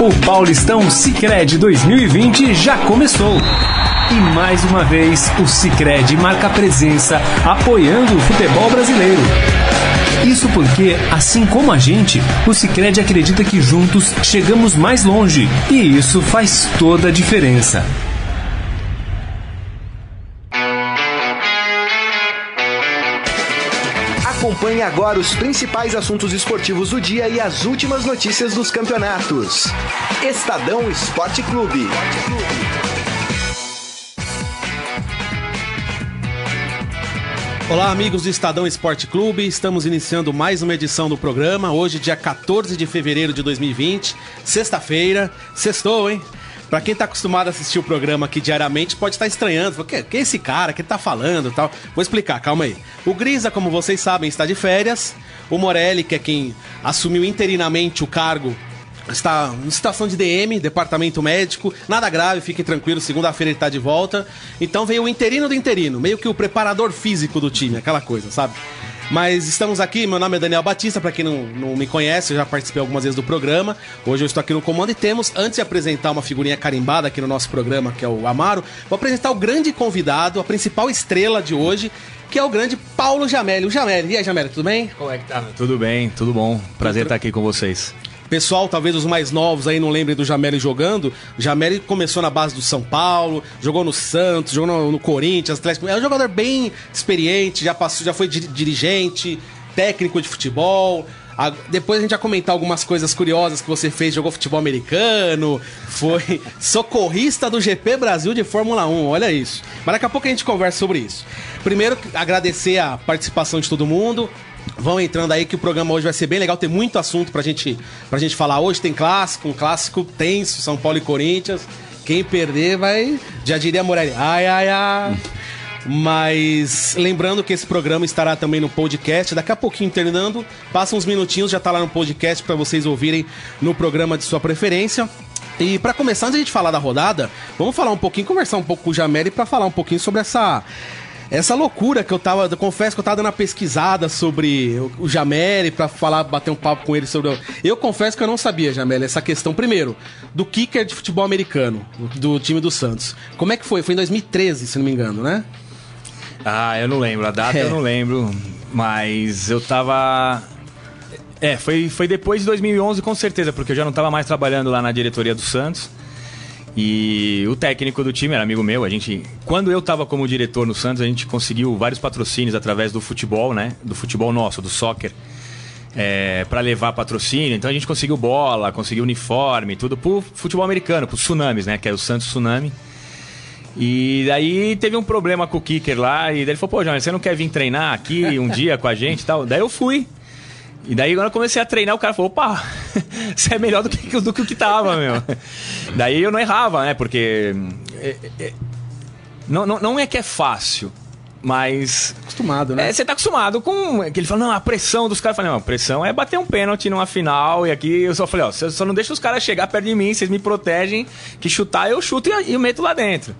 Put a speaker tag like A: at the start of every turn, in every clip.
A: O Paulistão Sicredi 2020 já começou. E mais uma vez, o Sicredi marca presença apoiando o futebol brasileiro. Isso porque, assim como a gente, o Sicredi acredita que juntos chegamos mais longe, e isso faz toda a diferença.
B: Acompanhe agora os principais assuntos esportivos do dia e as últimas notícias dos campeonatos. Estadão Esporte Clube.
C: Olá, amigos do Estadão Esporte Clube. Estamos iniciando mais uma edição do programa. Hoje, dia 14 de fevereiro de 2020, sexta-feira. Sextou, hein? Pra quem tá acostumado a assistir o programa aqui diariamente, pode estar estranhando. Que, que é esse cara que tá falando tal? Vou explicar, calma aí. O Grisa, como vocês sabem, está de férias. O Morelli, que é quem assumiu interinamente o cargo está em situação de DM, departamento médico, nada grave, fiquem tranquilos, segunda-feira ele está de volta. Então veio o interino do interino, meio que o preparador físico do time, aquela coisa, sabe? Mas estamos aqui, meu nome é Daniel Batista, para quem não, não me conhece, eu já participei algumas vezes do programa. Hoje eu estou aqui no comando e temos, antes de apresentar uma figurinha carimbada aqui no nosso programa, que é o Amaro, vou apresentar o grande convidado, a principal estrela de hoje, que é o grande Paulo Jameli. O Jameli, e aí Jameli, tudo bem?
D: Como é que tá? Tudo bem, tudo bom. Prazer estar aqui com vocês.
C: Pessoal, talvez os mais novos aí não lembrem do Jameli jogando. O Jameli começou na base do São Paulo, jogou no Santos, jogou no, no Corinthians, Atlético. É um jogador bem experiente, já passou, já foi dirigente, técnico de futebol. Depois a gente vai comentar algumas coisas curiosas que você fez, jogou futebol americano, foi socorrista do GP Brasil de Fórmula 1, olha isso. Mas daqui a pouco a gente conversa sobre isso. Primeiro, agradecer a participação de todo mundo, Vão entrando aí que o programa hoje vai ser bem legal, tem muito assunto pra gente, pra gente falar. Hoje tem clássico, um clássico tenso, São Paulo e Corinthians. Quem perder vai, já diria Morelli, ai, ai, ai. Mas lembrando que esse programa estará também no podcast. Daqui a pouquinho terminando, passa uns minutinhos, já tá lá no podcast para vocês ouvirem no programa de sua preferência. E para começar, antes de a gente falar da rodada, vamos falar um pouquinho, conversar um pouco com o Jameli para falar um pouquinho sobre essa essa loucura que eu tava. Eu confesso que eu tava dando uma pesquisada sobre o Jameli pra falar, bater um papo com ele sobre. Eu confesso que eu não sabia, Jameli, essa questão, primeiro, do kicker de futebol americano, do time do Santos. Como é que foi? Foi em 2013, se não me engano, né?
D: Ah, eu não lembro. A data é. eu não lembro. Mas eu tava. É, foi, foi depois de 2011, com certeza, porque eu já não tava mais trabalhando lá na diretoria do Santos. E o técnico do time era amigo meu. A gente, quando eu estava como diretor no Santos, a gente conseguiu vários patrocínios através do futebol, né? Do futebol nosso, do soccer, é, para levar patrocínio. Então a gente conseguiu bola, conseguiu uniforme, tudo pro futebol americano, pro Tsunamis, né? Que é o Santos Tsunami. E daí teve um problema com o kicker lá, e daí ele falou, pô, João, você não quer vir treinar aqui um dia com a gente e tal? Daí eu fui. E daí, quando eu comecei a treinar, o cara falou: opa, você é melhor do que, do que o que tava, meu. daí eu não errava, né? Porque. É, é, não, não, não é que é fácil, mas.
C: Acostumado, né?
D: É, você tá acostumado com. Que ele fala, não, a pressão dos caras. Eu falei, não, a pressão é bater um pênalti numa final. E aqui eu só falei, ó, só não deixa os caras chegar perto de mim, vocês me protegem, que chutar eu chuto e eu meto lá dentro.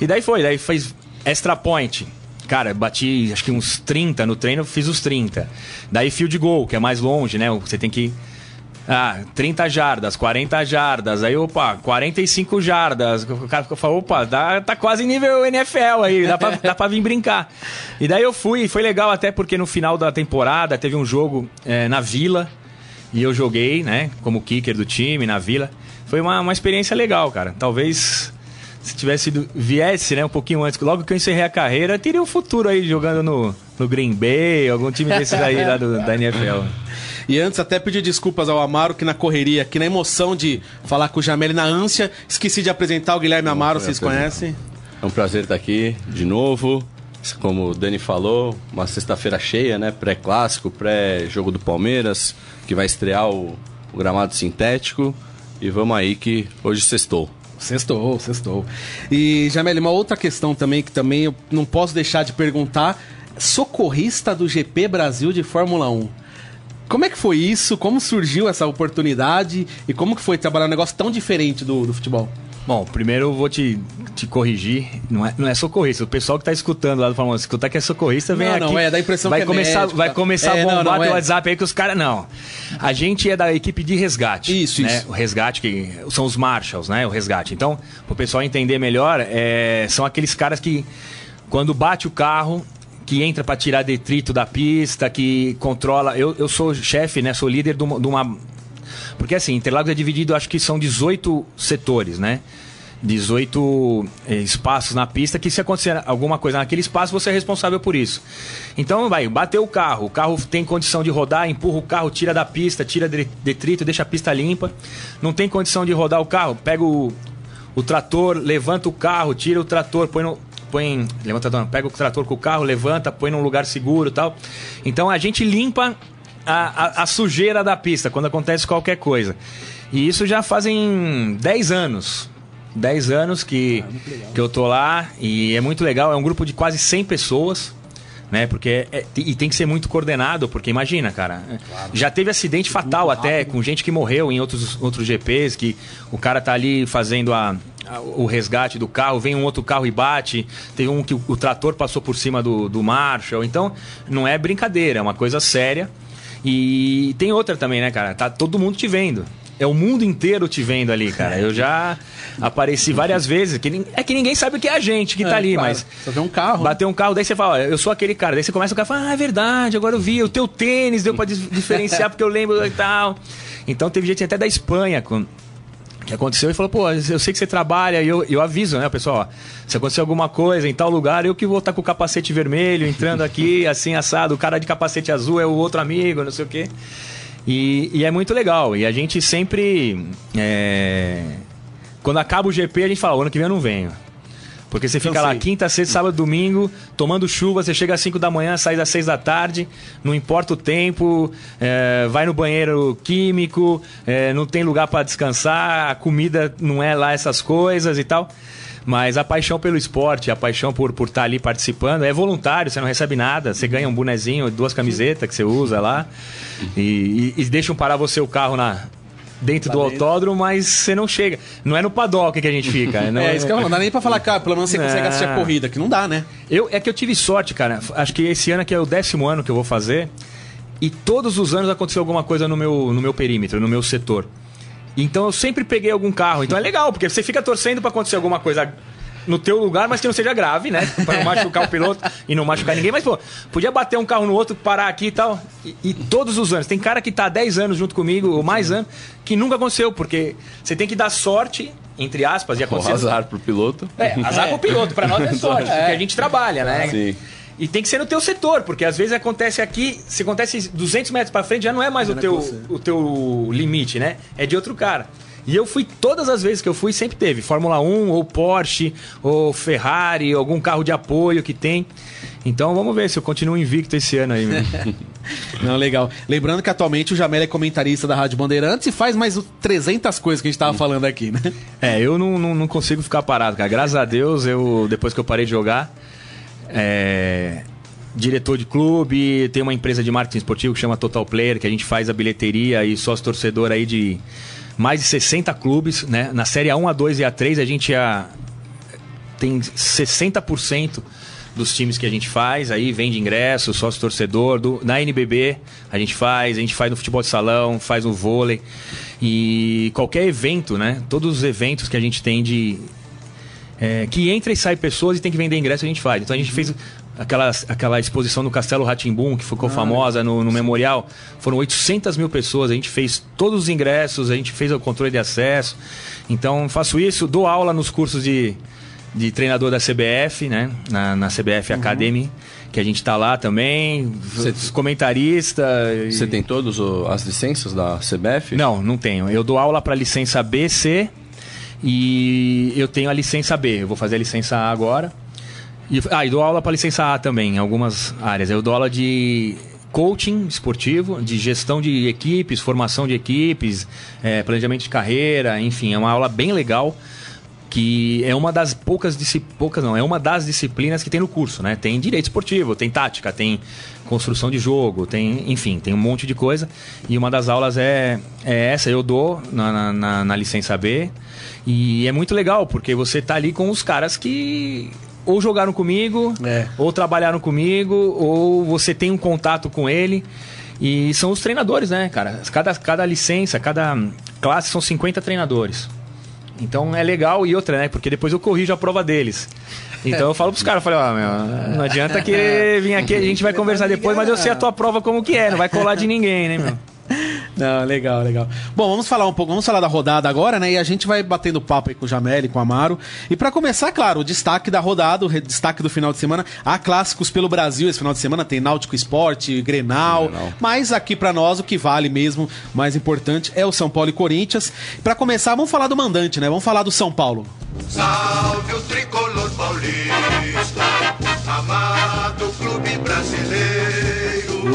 D: E daí foi, daí fez extra point. Cara, bati acho que uns 30 no treino, fiz os 30. Daí field goal, que é mais longe, né? Você tem que. Ah, 30 jardas, 40 jardas, aí opa, 45 jardas. O cara falou, opa, dá, tá quase nível NFL aí, dá pra, dá pra vir brincar. E daí eu fui, foi legal até porque no final da temporada teve um jogo é, na Vila, e eu joguei, né, como kicker do time na Vila. Foi uma, uma experiência legal, cara. Talvez se tivesse ido, viesse, né, um pouquinho antes, logo que eu encerrei a carreira, teria um futuro aí jogando no, no Green Bay, algum time desses aí lá do, da NFL.
C: E antes até pedir desculpas ao Amaro que na correria, que na emoção de falar com o Jamel na ânsia, esqueci de apresentar o Guilherme Amaro, vocês conhecem?
E: É um prazer estar aqui de novo. Como o Dani falou, uma sexta-feira cheia, né? Pré-clássico, pré-jogo do Palmeiras, que vai estrear o, o gramado sintético. E vamos aí que hoje sextou.
C: Sextou, sextou. E, Jamel, uma outra questão também que também eu não posso deixar de perguntar. Socorrista do GP Brasil de Fórmula 1. Como é que foi isso? Como surgiu essa oportunidade? E como que foi trabalhar um negócio tão diferente do, do futebol?
D: Bom, primeiro eu vou te, te corrigir. Não é, não é socorrista. O pessoal que tá escutando lá do Famoso, escutar que é socorrista, vem
C: Não,
D: aqui.
C: não, é, dá a impressão
D: vai
C: que é
D: começar,
C: médico,
D: Vai
C: tá?
D: começar
C: É,
D: a
C: não,
D: bombar
C: não,
D: teu
C: é.
D: WhatsApp aí que os caras. Não. A gente é da equipe de resgate.
C: Isso,
D: né?
C: isso.
D: O resgate, que são os marshals, né? O resgate. Então, pro pessoal entender melhor, é, são aqueles caras que, quando bate o carro, que entra para tirar detrito da pista, que controla. Eu, eu sou chefe, né? Sou líder de uma, de uma- Porque assim, Interlagos é dividido, acho que são 18 setores, né? 18 eh, espaços na pista que se acontecer alguma coisa naquele espaço, você é responsável por isso. Então vai, bateu o carro, o carro tem condição de rodar, empurra o carro, tira da pista, tira de- detrito, deixa a pista limpa. Não tem condição de rodar o carro, pega o, o trator, levanta o carro, tira o trator, põe no. Põe, levanta, não, pega o trator com o carro, levanta, põe num lugar seguro e tal. Então a gente limpa a, a- a sujeira da pista quando acontece qualquer coisa. E isso já fazem 10 anos. 10 anos que, que eu tô lá e é muito legal. É um grupo de quase 100 pessoas. Né, porque é- e tem que ser muito coordenado, porque imagina, cara, já teve acidente fatal até com gente que morreu em outros, outros GPs, que o cara tá ali fazendo a- o resgate do carro, vem um outro carro e bate, teve um que o, o trator passou por cima do, do Marshall, então não é brincadeira, é uma coisa séria. E tem outra também, né, cara? Tá todo mundo te vendo. É o mundo inteiro te vendo ali, cara. Eu já apareci várias vezes. Que, é que ninguém sabe o que é a gente que tá
C: É,
D: ali,
C: claro.
D: mas.
C: Só vê um carro.
D: Bateu um carro, daí você fala, ó, eu sou aquele cara. Daí você começa o cara fala, ah, é verdade, agora eu vi, o teu tênis deu pra diferenciar porque eu lembro e tal. Então teve gente até da Espanha com, que aconteceu e falou, pô, eu sei que você trabalha e eu, eu aviso, né, pessoal, ó, se acontecer alguma coisa em tal lugar, eu que vou estar com o capacete vermelho, entrando aqui, assim, assado, o cara de capacete azul é o outro amigo, não sei o quê. E, e é muito legal. E a gente sempre. é, Quando acaba o GP, a gente fala, "O ano que vem eu não venho. Porque você fica lá quinta, sexta, sábado, domingo, tomando chuva, você chega às 5 da manhã, sai às 6 da tarde, não importa o tempo, é, vai no banheiro químico, é, não tem lugar para descansar, a comida não é lá essas coisas e tal. Mas a paixão pelo esporte, a paixão por por estar ali participando, é voluntário, você não recebe nada, você ganha um bonezinho, duas camisetas que você usa lá, e, e, e deixam parar você o carro na. Dentro do autódromo, mas você não chega. Não é no paddock que a gente fica. Não
C: É, isso que eu não dá nem pra falar, cara, pelo menos você consegue
D: Não.
C: assistir a corrida, que não dá, né?
D: Eu, é que eu tive sorte, cara. Acho que esse ano aqui é o décimo ano que eu vou fazer. E todos os anos aconteceu alguma coisa no meu, no meu perímetro, no meu setor. Então eu sempre peguei algum carro. Então é legal, porque você fica torcendo pra acontecer alguma coisa no teu lugar, mas que não seja grave, né? Pra não machucar o piloto e não machucar ninguém. Mas, pô, podia bater um carro no outro, parar aqui e tal. E, e todos os anos. Tem cara que tá há 10 anos junto comigo, ou mais anos, que nunca aconteceu, porque você tem que dar sorte, entre aspas, e
E: O
D: acontecer.
E: azar pro piloto.
D: É, azar pro piloto, pra nós é sorte, porque a gente trabalha, né?
E: Sim.
D: E tem que ser no teu setor, porque às vezes acontece aqui, se acontece 200 metros pra frente, já não é mais o teu, o teu limite, né? É de outro cara. E eu fui, todas as vezes que eu fui, sempre teve. Fórmula 1, ou Porsche, ou Ferrari, algum carro de apoio que tem. Então vamos ver se eu continuo invicto esse ano aí.
C: Não, legal. Lembrando que atualmente o Jamel é comentarista da Rádio Bandeirantes e faz mais 300 coisas que a gente tava falando aqui, né?
D: É, eu não, não, não consigo ficar parado, cara. Graças a Deus, eu depois que eu parei de jogar, é, diretor de clube, tem uma empresa de marketing esportivo que chama Total Player, que a gente faz a bilheteria e sócio torcedor aí de mais de 60 clubes, né? Na série A1, A2 e A3 a gente já tem 60% dos times que a gente faz, aí vende ingresso, sócio torcedor, do, na NBB a gente faz, a gente faz no futebol de salão, faz no vôlei e qualquer evento, né? Todos os eventos que a gente tem de é, que entra e sai pessoas e tem que vender ingresso a gente faz. Então a gente fez aquela, aquela exposição no Castelo Ratimbum que ficou famosa no, no memorial, foram 800 mil pessoas, a gente fez todos os ingressos, a gente fez o controle de acesso. Então faço isso, dou aula nos cursos de de treinador da CBF, né? Na, na CBF Academy, que a gente tá lá também. Comentarista. e-
E: Você tem todas as licenças da CBF?
D: Não, não tenho. Eu dou aula para licença B, C e eu tenho a licença B. Eu vou fazer a licença A agora. E, ah, e dou aula para licença A também, em algumas áreas. Eu dou aula de coaching esportivo, de gestão de equipes, formação de equipes, eh, planejamento de carreira, enfim, é uma aula bem legal que é uma das poucas poucas não, é uma das disciplinas que tem no curso, né? Tem direito esportivo, tem tática, tem construção de jogo, tem, enfim, tem um monte de coisa. E uma das aulas é, é essa, eu dou na, na, na licença B. E é muito legal, porque você tá ali com os caras que ou jogaram comigo,
C: É.
D: ou trabalharam comigo, ou você tem um contato com ele. E são os treinadores, né, cara? Cada, cada licença, cada classe são 50 treinadores. Então é legal e outra, né? Porque depois eu corrijo a prova deles. Então eu falo pros caras, falei, ó, meu, não adianta querer vir aqui, a gente vai conversar depois, mas eu sei a tua prova como que é, não vai colar de ninguém, né, meu?
C: Não, legal, legal. Bom, vamos falar um pouco, vamos falar da rodada agora, né? E a gente vai batendo papo aí com o Jamel e com o Amaro. E pra começar, claro, o destaque da rodada, o destaque do final de semana. Há clássicos pelo Brasil esse final de semana, tem Náutico Esporte, Grenal.
E: Grenal.
C: Mas aqui pra nós o que vale mesmo, o mais importante, é o São Paulo e Corinthians. Pra começar, vamos falar do mandante, né? Vamos falar do São Paulo.
F: Salve o tricolor paulista, amado clube brasileiro.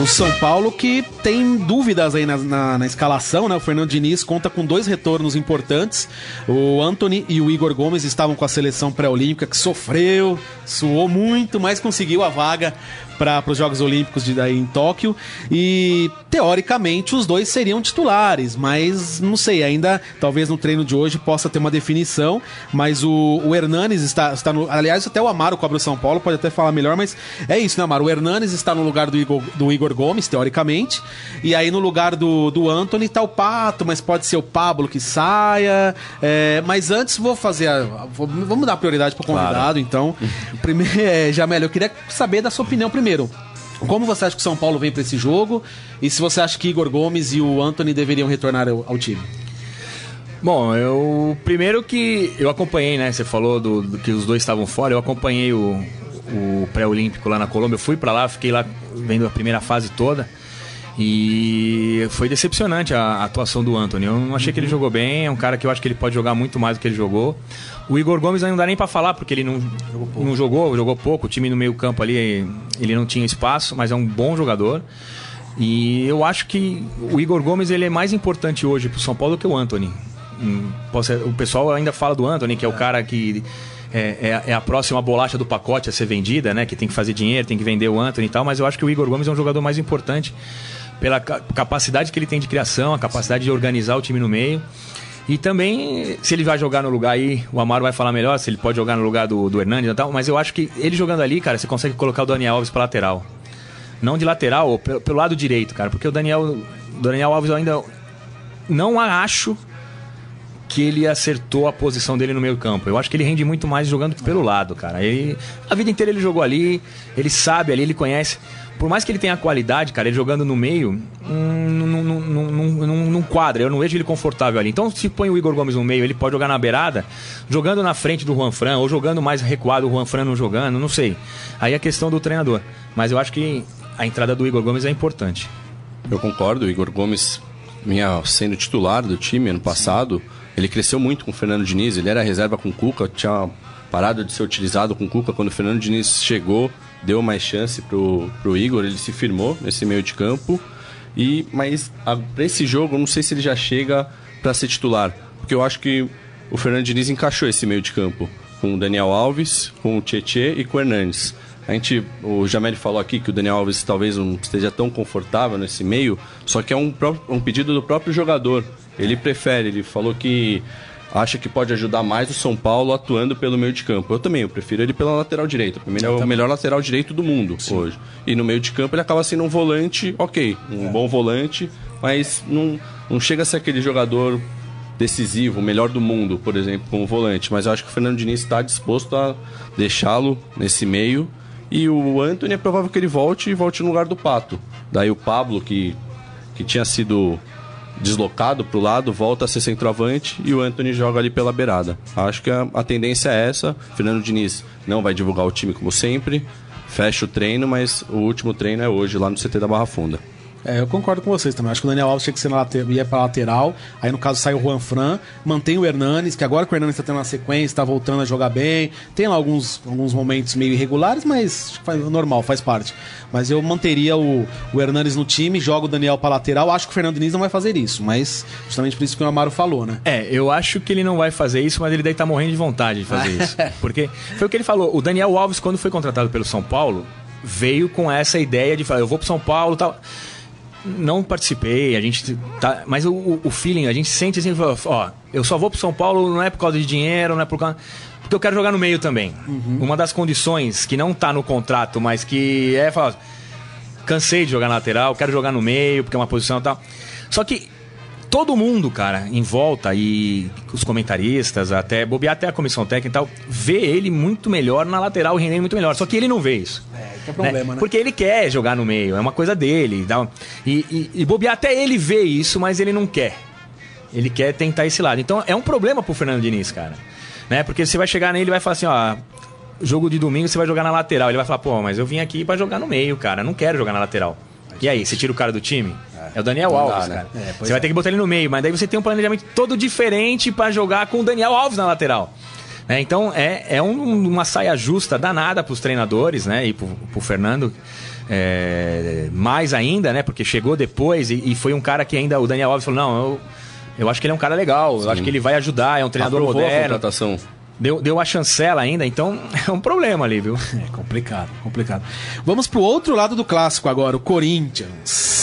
C: O São Paulo que tem dúvidas aí na, na- na escalação, né? O Fernando Diniz conta com dois retornos importantes. O Anthony e o Igor Gomes estavam com a seleção pré-olímpica que sofreu, suou muito, mas conseguiu a vaga para os Jogos Olímpicos de daí em Tóquio. E teoricamente os dois seriam titulares, mas não sei, ainda talvez no treino de hoje possa ter uma definição. Mas o, o Hernanes está, está no. Aliás, até o Amaro cobra o São Paulo, pode até falar melhor, mas é isso, né, Amaro? O Hernanes está no lugar do Igor, do Igor Gomes, teoricamente. E aí no lugar do, do Anthony tá o Pato, mas pode ser o Pablo que saia. É, mas antes vou fazer. A, vou- vamos dar prioridade pro convidado, então. Primeiro, é, Jamel, eu queria saber da sua opinião primeiro. Como você acha que o São Paulo vem para esse jogo? E se você acha que Igor Gomes e o Anthony deveriam retornar ao, ao time?
D: Bom, eu. Primeiro que eu acompanhei, né? Você falou do, do que os dois estavam fora, eu acompanhei o, o pré-olímpico lá na Colômbia. Eu fui pra lá, fiquei lá vendo a primeira fase toda. E foi decepcionante a, atuação do Anthony. Eu não achei que ele jogou bem, é um cara que eu acho que ele pode jogar muito mais do que ele jogou. O Igor Gomes não dá nem pra falar, porque ele não não jogou, jogou pouco. O time no meio-campo ali, ele não tinha espaço, mas é um bom jogador. E eu acho que o Igor Gomes ele é mais importante hoje pro São Paulo do que o Anthony. Hum, O pessoal ainda fala do Anthony, que é o cara que é, é- é a próxima bolacha do pacote a ser vendida, né? Que tem que fazer dinheiro, tem que vender o Anthony e tal, mas eu acho que o Igor Gomes é um jogador mais importante pela ca- capacidade que ele tem de criação, a capacidade de organizar o time no meio. E também, se ele vai jogar no lugar aí, o Amaro vai falar melhor, se ele pode jogar no lugar do, do Hernandes e tal, mas eu acho que ele jogando ali, cara, você consegue colocar o Daniel Alves pra lateral. Não de lateral, ou pelo, pelo lado direito, cara, porque o Daniel, Daniel Alves eu ainda não acho que ele acertou a posição dele no meio campo. Eu acho que ele rende muito mais jogando pelo lado, cara. Ele, a vida inteira ele jogou ali, ele sabe ali, ele conhece. Por mais que ele tenha qualidade, cara, ele jogando no meio, hum, não, quadra. Eu não vejo ele confortável ali. Então, se põe o Igor Gomes no meio, ele pode jogar na beirada, jogando na frente do Juan Fran, ou jogando mais recuado, o Juan Fran não jogando, não sei. Aí é questão do treinador. Mas eu acho que a entrada do Igor Gomes é importante.
E: Eu concordo, o Igor Gomes vinha sendo titular do time ano passado. Ele cresceu muito com o Fernando Diniz, ele era reserva com o Cuca, tinha parado de ser utilizado com o Cuca quando o Fernando Diniz chegou, deu mais chance pro, pro Igor, ele se firmou nesse meio de campo. E mas para esse jogo, eu não sei se ele já chega para ser titular, porque eu acho que o Fernando Diniz encaixou esse meio de campo com o Daniel Alves, com o Tietê e com o Hernandes. A gente, o Jamel falou aqui que o Daniel Alves talvez não esteja tão confortável nesse meio, só que é um, um pedido do próprio jogador. Ele prefere, ele falou que acha que pode ajudar mais o São Paulo atuando pelo meio de campo. Eu também, eu prefiro ele pela lateral direita. Para mim, ele é o melhor lateral direito do mundo hoje. E no meio de campo ele acaba sendo um volante, ok, um bom volante, mas não, não chega a ser aquele jogador decisivo, o melhor do mundo, por exemplo, como volante. Mas eu acho que o Fernando Diniz está disposto a deixá-lo nesse meio. E o Anthony é provável que ele volte e volte no lugar do Pato. Daí o Pablo, que, que tinha sido deslocado para o lado, volta a ser centroavante e o Anthony joga ali pela beirada. Acho que a, a tendência é essa. Fernando Diniz não vai divulgar o time como sempre, fecha o treino, mas o último treino é hoje lá no CT da Barra Funda.
C: É, eu concordo com vocês também. Acho que o Daniel Alves tinha que ser na lateral, ia pra lateral. Aí, no caso, sai o Juan Fran. Mantém o Hernanes, que agora que o Hernanes tá tendo uma sequência, tá voltando a jogar bem. Tem lá alguns, alguns momentos meio irregulares, mas acho que faz, normal, faz parte. Mas eu manteria o, o Hernanes no time, jogo o Daniel pra lateral. Acho que o Fernando Diniz não vai fazer isso, mas justamente por isso que o Amaro falou, né?
D: É, eu acho que ele não vai fazer isso, mas ele deve estar morrendo de vontade de fazer isso. Porque foi o que ele falou. O Daniel Alves, quando foi contratado pelo São Paulo, veio com essa ideia de falar, eu vou pro São Paulo e tal. Não participei, a gente tá. Mas o, o- o feeling, a gente sente assim, ó, eu só vou pro São Paulo não é por causa de dinheiro, não é por causa. Porque eu quero jogar no meio também. Uma das condições que não tá no contrato, mas que é falar, cansei de jogar na lateral, quero jogar no meio, porque é uma posição e tal. Só que todo mundo, cara, em volta e os comentaristas, até bobear até a comissão técnica e tal, vê ele muito melhor na lateral, rendendo muito melhor. Só que ele não vê isso.
C: que é problema, né?
D: Porque ele quer jogar no meio, é uma coisa dele. Dá e, e, e bobear até ele vê isso, mas ele não quer. Ele quer tentar esse lado. Então é um problema pro Fernando Diniz, cara. Né? Porque você vai chegar nele e vai falar assim, ó. Jogo de domingo você vai jogar na lateral. Ele vai falar, pô, mas eu vim aqui pra jogar no meio, cara. Não quero jogar na lateral. E aí, você tira o cara do time? É, o Daniel
E: dá,
D: Alves,
E: né?
D: cara.
C: É,
D: você vai ter que botar ele no meio, mas daí você tem um planejamento todo diferente pra jogar com o Daniel Alves na lateral. Né? Então é, é um- uma saia justa danada pros treinadores, né? E pro, pro Fernando. é, mais ainda, né? Porque chegou depois e, e foi um cara que ainda o Daniel Alves falou: não, eu, eu acho que ele é um cara legal, eu acho que ele vai ajudar, é um treinador
E: Aprovou a
D: moderno.
E: contratação.
D: Deu, deu a chancela ainda, então é um problema ali, viu?
C: É complicado, complicado. Vamos pro outro lado do clássico agora, o Corinthians.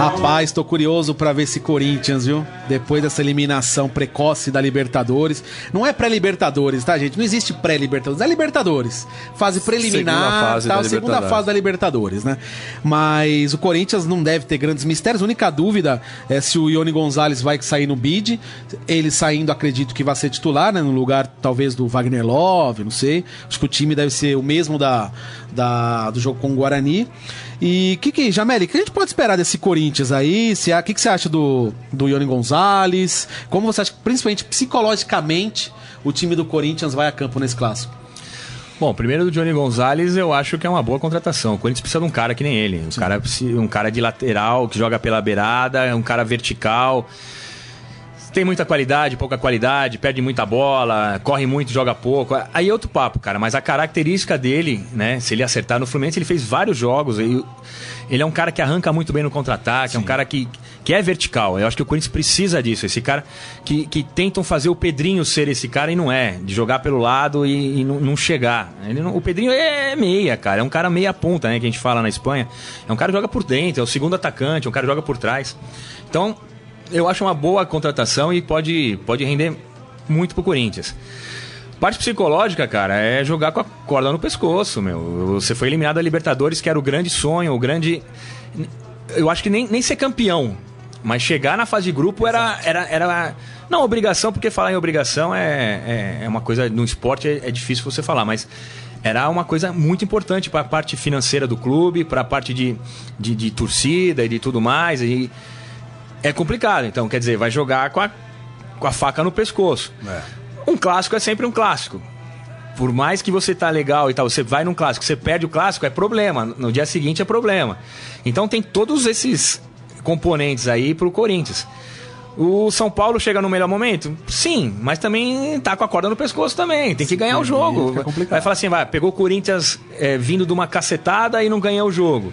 C: Rapaz, tô curioso pra ver esse Corinthians, viu? Depois dessa eliminação precoce da Libertadores. Não é pré-Libertadores, tá, gente? Não existe pré-Libertadores, é Libertadores. Fase preliminar,
E: Segunda fase
C: tal,
E: da
C: segunda fase da Libertadores, né? Mas o Corinthians não deve ter grandes mistérios. A única dúvida é se o Ione Gonzalez vai sair no bid. Ele saindo, acredito que vai ser titular, né? No lugar, talvez, do Wagner Love, não sei. Acho que o time deve ser o mesmo da, da- do jogo com o Guarani. E que que, Jameli, o que a gente pode esperar desse Corinthians aí? O que, que você acha do, do Ione Gonzalez? Como você acha que, principalmente psicologicamente, o time do Corinthians vai a campo nesse clássico?
D: Bom, primeiro do Johnny Gonzalez, eu acho que é uma boa contratação. O Corinthians precisa de um cara que nem ele. Um cara, um cara de lateral, que joga pela beirada, um cara vertical. Tem muita qualidade, pouca qualidade, perde muita bola, corre muito, joga pouco. Aí é outro papo, cara. Mas a característica dele, né? Se ele acertar no Fluminense, ele fez vários jogos. e Ele é um cara que arranca muito bem no contra-ataque, é um cara que, que é vertical. Eu acho que o Corinthians precisa disso. Esse cara que, que tentam fazer o Pedrinho ser esse cara e não é. De jogar pelo lado e, e não, não chegar. Ele não- o Pedrinho é meia, cara. É um cara meia ponta, né? Que a gente fala na Espanha. É um cara que joga por dentro, é o segundo atacante, é um cara que joga por trás. Então, eu acho uma boa contratação e pode, pode render muito pro Corinthians. Parte psicológica, cara, é jogar com a corda no pescoço, meu. Você foi eliminado da Libertadores, que era o grande sonho, o grande. Eu acho que nem, nem ser campeão, mas chegar na fase de grupo era. era, era... Não, obrigação, porque falar em obrigação é, é, é uma coisa. No esporte é, é difícil você falar, mas era uma coisa muito importante para a parte financeira do clube, para a parte de, de, de torcida e de tudo mais. E é complicado. Então, quer dizer, vai jogar com a, com a faca no pescoço. Um clássico é sempre um clássico. Por mais que você tá legal e tal, você vai num clássico, você perde o clássico, é problema. No dia seguinte é problema. Então tem todos esses componentes aí pro Corinthians. O São Paulo chega no melhor momento? Sim, mas também tá com a corda no pescoço também. Tem que ganhar o jogo.
C: fica complicado.
D: Vai falar assim, vai, pegou o Corinthians é, vindo de uma cacetada e não ganhou o jogo.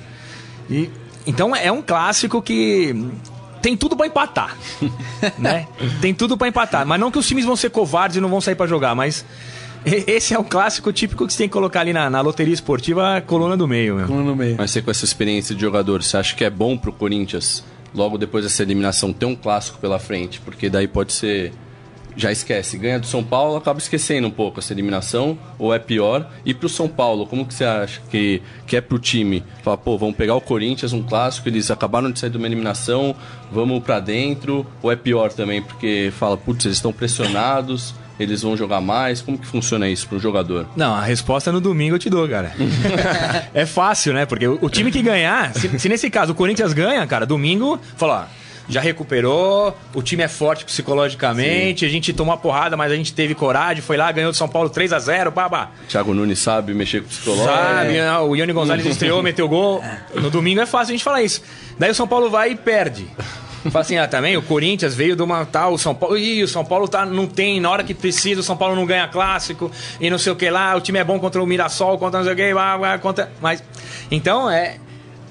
D: E, então é um clássico que tem tudo pra empatar, né? Tem tudo pra empatar, mas não que os times vão ser covardes e não vão sair pra jogar, mas esse é um clássico típico que você tem que colocar ali na, na loteria esportiva a coluna do meio, meu.
C: No meio.
E: Mas você com essa experiência de jogador, você acha que é bom pro Corinthians, logo depois dessa eliminação, ter um clássico pela frente? Porque daí pode ser. Já esquece, ganha do São Paulo, acaba esquecendo um pouco essa eliminação, ou é pior? E pro São Paulo, como que você acha que, que é pro time? Fala, pô, vamos pegar o Corinthians, um clássico, eles acabaram de sair de uma eliminação, vamos pra dentro, ou é pior também? Porque fala, putz, eles estão pressionados, eles vão jogar mais, como que funciona isso pro jogador?
D: Não, a resposta no domingo eu te dou, cara. é fácil, né? Porque o, o time que ganhar, se, se nesse caso o Corinthians ganha, cara, domingo, fala, ó, já recuperou, o time é forte psicologicamente, a gente tomou uma porrada, mas a gente teve coragem, foi lá, ganhou do São Paulo 3 a 0 babá.
E: Thiago Nunes sabe mexer com o psicológico.
D: Sabe, né? o Ione Gonzalez estreou, meteu gol. No domingo é fácil a gente falar isso. Daí o São Paulo vai e perde. Fala assim, ah, também o Corinthians veio de uma tal, o São Paulo. Ih, o São Paulo tá, não tem, na hora que precisa, o São Paulo não ganha clássico e não sei o que lá, o time é bom contra o Mirassol, contra não sei o que, blá, blá, contra. Mas. Então é.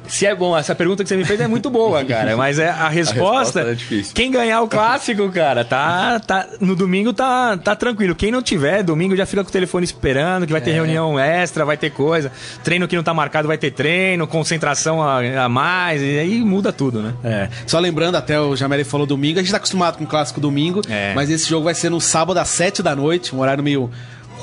D: Se é bom, essa pergunta que você me fez é muito boa, cara. Mas é a resposta.
E: resposta é difícil.
D: Quem ganhar o clássico, cara, tá, tá. No domingo tá, tá tranquilo. Quem não tiver, domingo já fica com o telefone esperando, que vai ter reunião extra, vai ter coisa. Treino que não tá marcado vai ter treino, concentração a, a mais, e aí muda tudo, né?
C: É. Só lembrando, até o Jameli falou domingo, a gente tá acostumado com o clássico domingo,
D: É.
C: mas esse jogo vai ser no sábado às 7 da noite, um horário meio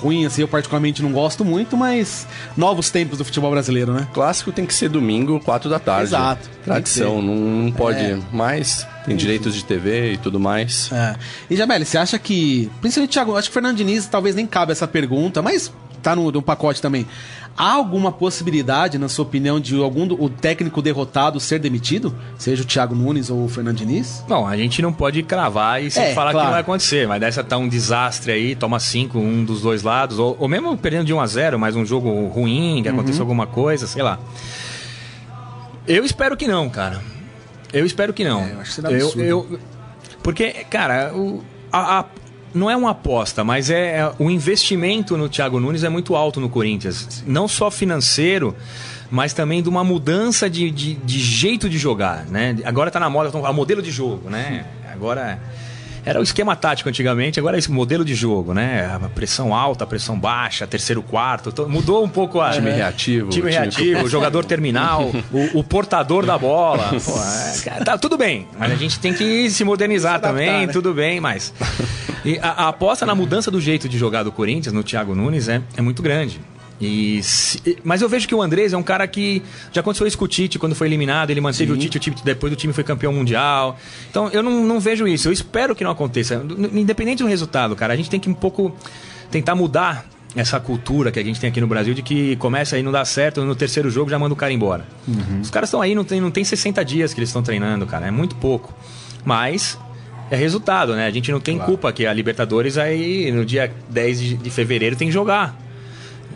C: ruim, assim, eu particularmente não gosto muito, mas novos tempos do futebol brasileiro, né?
E: Clássico tem que ser domingo, 4 da tarde.
C: Exato,
E: Tradição, não, não pode
C: É.
E: mais. Tem direitos de TV e tudo mais.
C: É. E Jameli, você acha que, principalmente Thiago, acho que o Fernando Diniz talvez nem cabe essa pergunta, mas tá no, no pacote também. Há alguma possibilidade, na sua opinião, de algum do- o técnico derrotado ser demitido? Seja o Thiago Nunes ou o Fernando Diniz?
D: Bom, a gente não pode cravar e
C: É,
D: falar
C: claro.
D: que não vai acontecer. Mas dessa tá um desastre aí, toma cinco, um dos dois lados. Ou, ou mesmo perdendo de 1 a 0 mas um jogo ruim, que aconteceu alguma coisa, sei lá. Eu espero que não, cara. Eu espero que não.
C: É, eu acho que seria
D: eu,
C: absurdo.
D: eu- Porque, cara, o, a- a- não é uma aposta, mas é, é- o investimento no Thiago Nunes é muito alto no Corinthians. Não só financeiro, mas também de uma mudança de, de, de jeito de jogar, né? Agora tá na moda, então, a modelo de jogo, né? Agora era o esquema tático antigamente, agora é esse modelo de jogo, né? A pressão alta, a pressão baixa, terceiro, quarto, to- mudou um pouco a
E: Time reativo,
D: time
E: time-
D: reativo, o jogador terminal, o, o portador da bola. Pô, é, tá tudo bem, mas a gente tem que se modernizar
C: adaptar,
D: também,
C: né?
D: tudo bem, mas e a, a aposta na mudança do jeito de jogar do Corinthians, no Thiago Nunes, é, é muito grande. Se- mas eu vejo que o Andrés é um cara que já aconteceu isso com o Tite quando foi eliminado, ele manteve o Tite, o Tite depois do time foi campeão mundial. Então eu não, não vejo isso. Eu espero que não aconteça. Independente do resultado, cara, a gente tem que um pouco tentar mudar essa cultura que a gente tem aqui no Brasil de que começa aí não dá certo, no terceiro jogo já manda o cara embora. Os caras estão aí, não tem, não tem 60 dias que eles estão treinando, cara, é muito pouco. Mas é resultado, né? A gente não tem culpa que a Libertadores aí no dia 10 de, fevereiro tem que jogar.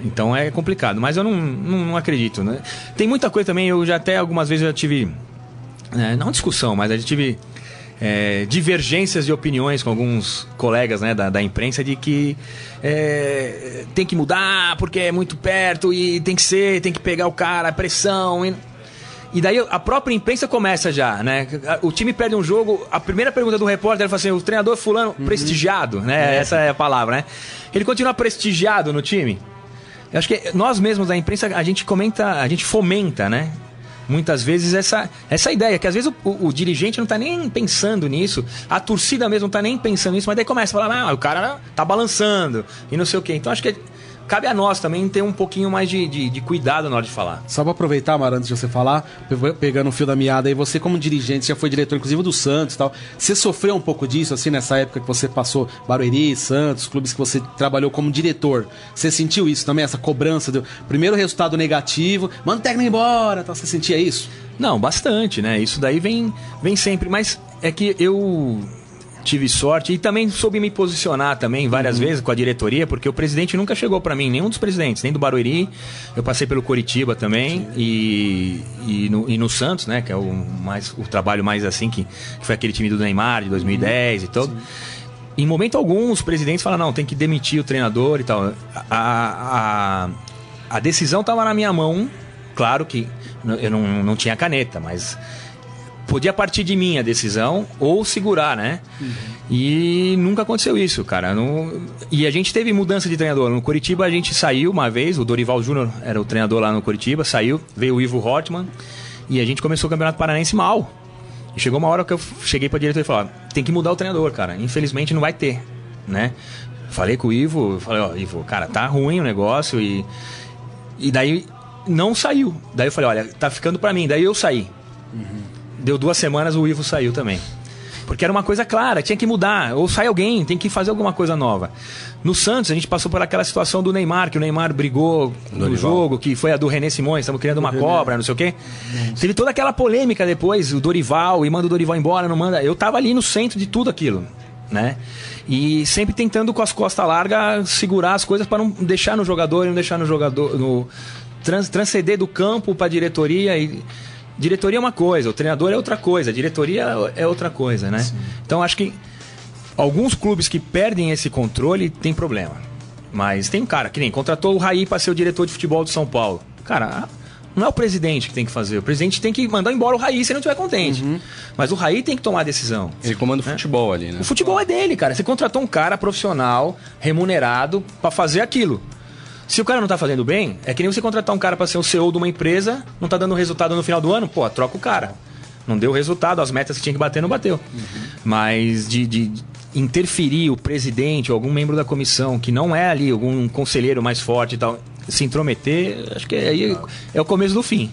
D: Então é complicado, mas eu não, não, não acredito, né? Tem muita coisa também, eu já até algumas vezes eu já tive, é, não discussão, mas eu já tive é, divergências de opiniões com alguns colegas né, da, da imprensa de que é, tem que mudar porque é muito perto e tem que ser, tem que pegar o cara, a pressão. E, e daí a própria imprensa começa já, né? O time perde um jogo, a primeira pergunta do repórter fala assim: o treinador fulano prestigiado, né? Essa é a palavra, né? Ele continua prestigiado no time. Eu acho que nós mesmos da imprensa, a gente comenta, a gente fomenta, né? Muitas vezes essa, essa ideia, que às vezes o, o- o dirigente não tá nem pensando nisso, a torcida mesmo não tá nem pensando nisso, mas daí começa a falar, ah, o cara tá balançando e não sei o quê. Então acho que cabe a nós também ter um pouquinho mais de, de, de cuidado na hora de falar.
C: Só pra aproveitar, Mara, antes de você falar, pe- pegando o fio da meada aí, você como dirigente, já foi diretor inclusive do Santos e tal, você sofreu um pouco disso, assim, nessa época que você passou Barueri, Santos, clubes que você trabalhou como diretor, você sentiu isso também, essa cobrança do primeiro resultado negativo, manda o técnico embora, tal, você sentia isso?
D: Não, bastante, né? Isso daí vem, vem sempre. Mas é que eu tive sorte e também soube me posicionar também várias vezes com a diretoria, porque o presidente nunca chegou pra mim, nenhum dos presidentes, nem do Barueri. Eu passei pelo Coritiba também e, e, no, e no Santos, né? Que é o, mais, o trabalho mais assim, que, que foi aquele time do Neymar de 2010 e todo. Em momento algum, os presidentes falam, não, tem que demitir o treinador e tal. A, a, a decisão estava na minha mão, claro que eu não, não tinha caneta, mas podia partir de mim a decisão ou segurar, né? E nunca aconteceu isso, cara. Não- E a gente teve mudança de treinador. No Curitiba a gente saiu uma vez, o Dorival Júnior era o treinador lá no Curitiba, saiu, veio o Ivo Hortman e a gente começou o Campeonato Paranaense mal. E chegou uma hora que eu cheguei pra diretor e falei, tem que mudar o treinador, cara. Infelizmente não vai ter, né? Falei com o Ivo, falei, ó, Ivo, cara, tá ruim o negócio e e daí não saiu. Daí eu falei, olha, tá ficando pra mim. Daí eu saí. Deu duas semanas, o Ivo saiu também. Porque era uma coisa clara, tinha que mudar. Ou sai alguém, tem que fazer alguma coisa nova. No Santos, a gente passou por aquela situação do Neymar, que o Neymar brigou no
E: Dorival.
D: jogo, que foi a do René Simões, estamos criando uma cobra, não sei o quê. Teve toda aquela polêmica depois, o Dorival, e manda o Dorival embora, não manda. Eu tava ali no centro de tudo aquilo, né? E sempre tentando com as costas largas segurar as coisas para não deixar no jogador e não deixar no jogador. No, trans, transcender do campo para diretoria e. Diretoria é uma coisa, o treinador é outra coisa, a diretoria é outra coisa, né? Então acho que alguns clubes que perdem esse controle tem problema. Mas tem um cara que nem contratou o Raí para ser o diretor de futebol do São Paulo. Cara, não é o presidente que tem que fazer. O presidente tem que mandar embora o Raí se ele não estiver contente. Mas o Raí tem que tomar a decisão.
E: Ele comanda o futebol ali, né?
D: O futebol é dele, cara. Você contratou um cara profissional, remunerado, para fazer aquilo. Se o cara não tá fazendo bem, é que nem você contratar um cara para ser o CEO de uma empresa, não tá dando resultado no final do ano, pô, troca o cara. Não deu resultado, as metas que tinha que bater não bateu. Mas de, de interferir o presidente ou algum membro da comissão que não é ali, algum conselheiro mais forte e tal, se intrometer, acho que aí é o começo do fim.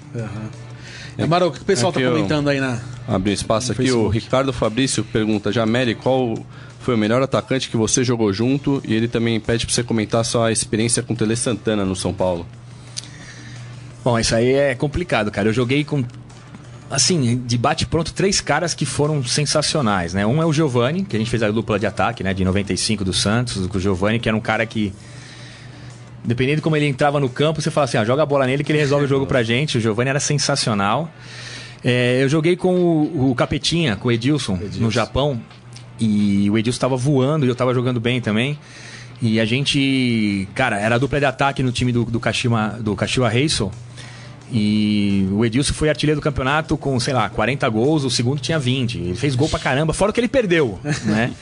C: Amaro, o que o pessoal
E: Aqui
C: tá
E: eu-
C: comentando aí na.
E: Abrir espaço aqui, o. Ricardo Fabrício pergunta, Jameli, qual foi o melhor atacante que você jogou junto? E ele também pede pra você comentar a sua experiência com o Tele Santana no São Paulo.
D: Bom, isso aí é complicado, cara. Eu joguei com. Assim, de bate-pronto, três caras que foram sensacionais, né? Um é o Giovani, que a gente fez a dupla de ataque, né? De 95 do Santos, com o Giovani, que era um cara que. Dependendo de como ele entrava no campo, você fala assim: ah, joga a bola nele que ele resolve o jogo pra gente. O Giovani era sensacional. É, eu joguei com o, o Capetinha, com o Edilson, no Japão. E o Edilson tava voando e eu tava jogando bem também. E a gente, cara, era a dupla de ataque no time do, do Kashima, do Kashiwa Reysol. E o Edilson foi artilheiro do campeonato com, sei lá, 40 gols, o segundo tinha 20. Ele fez gol pra caramba, fora que ele perdeu, né?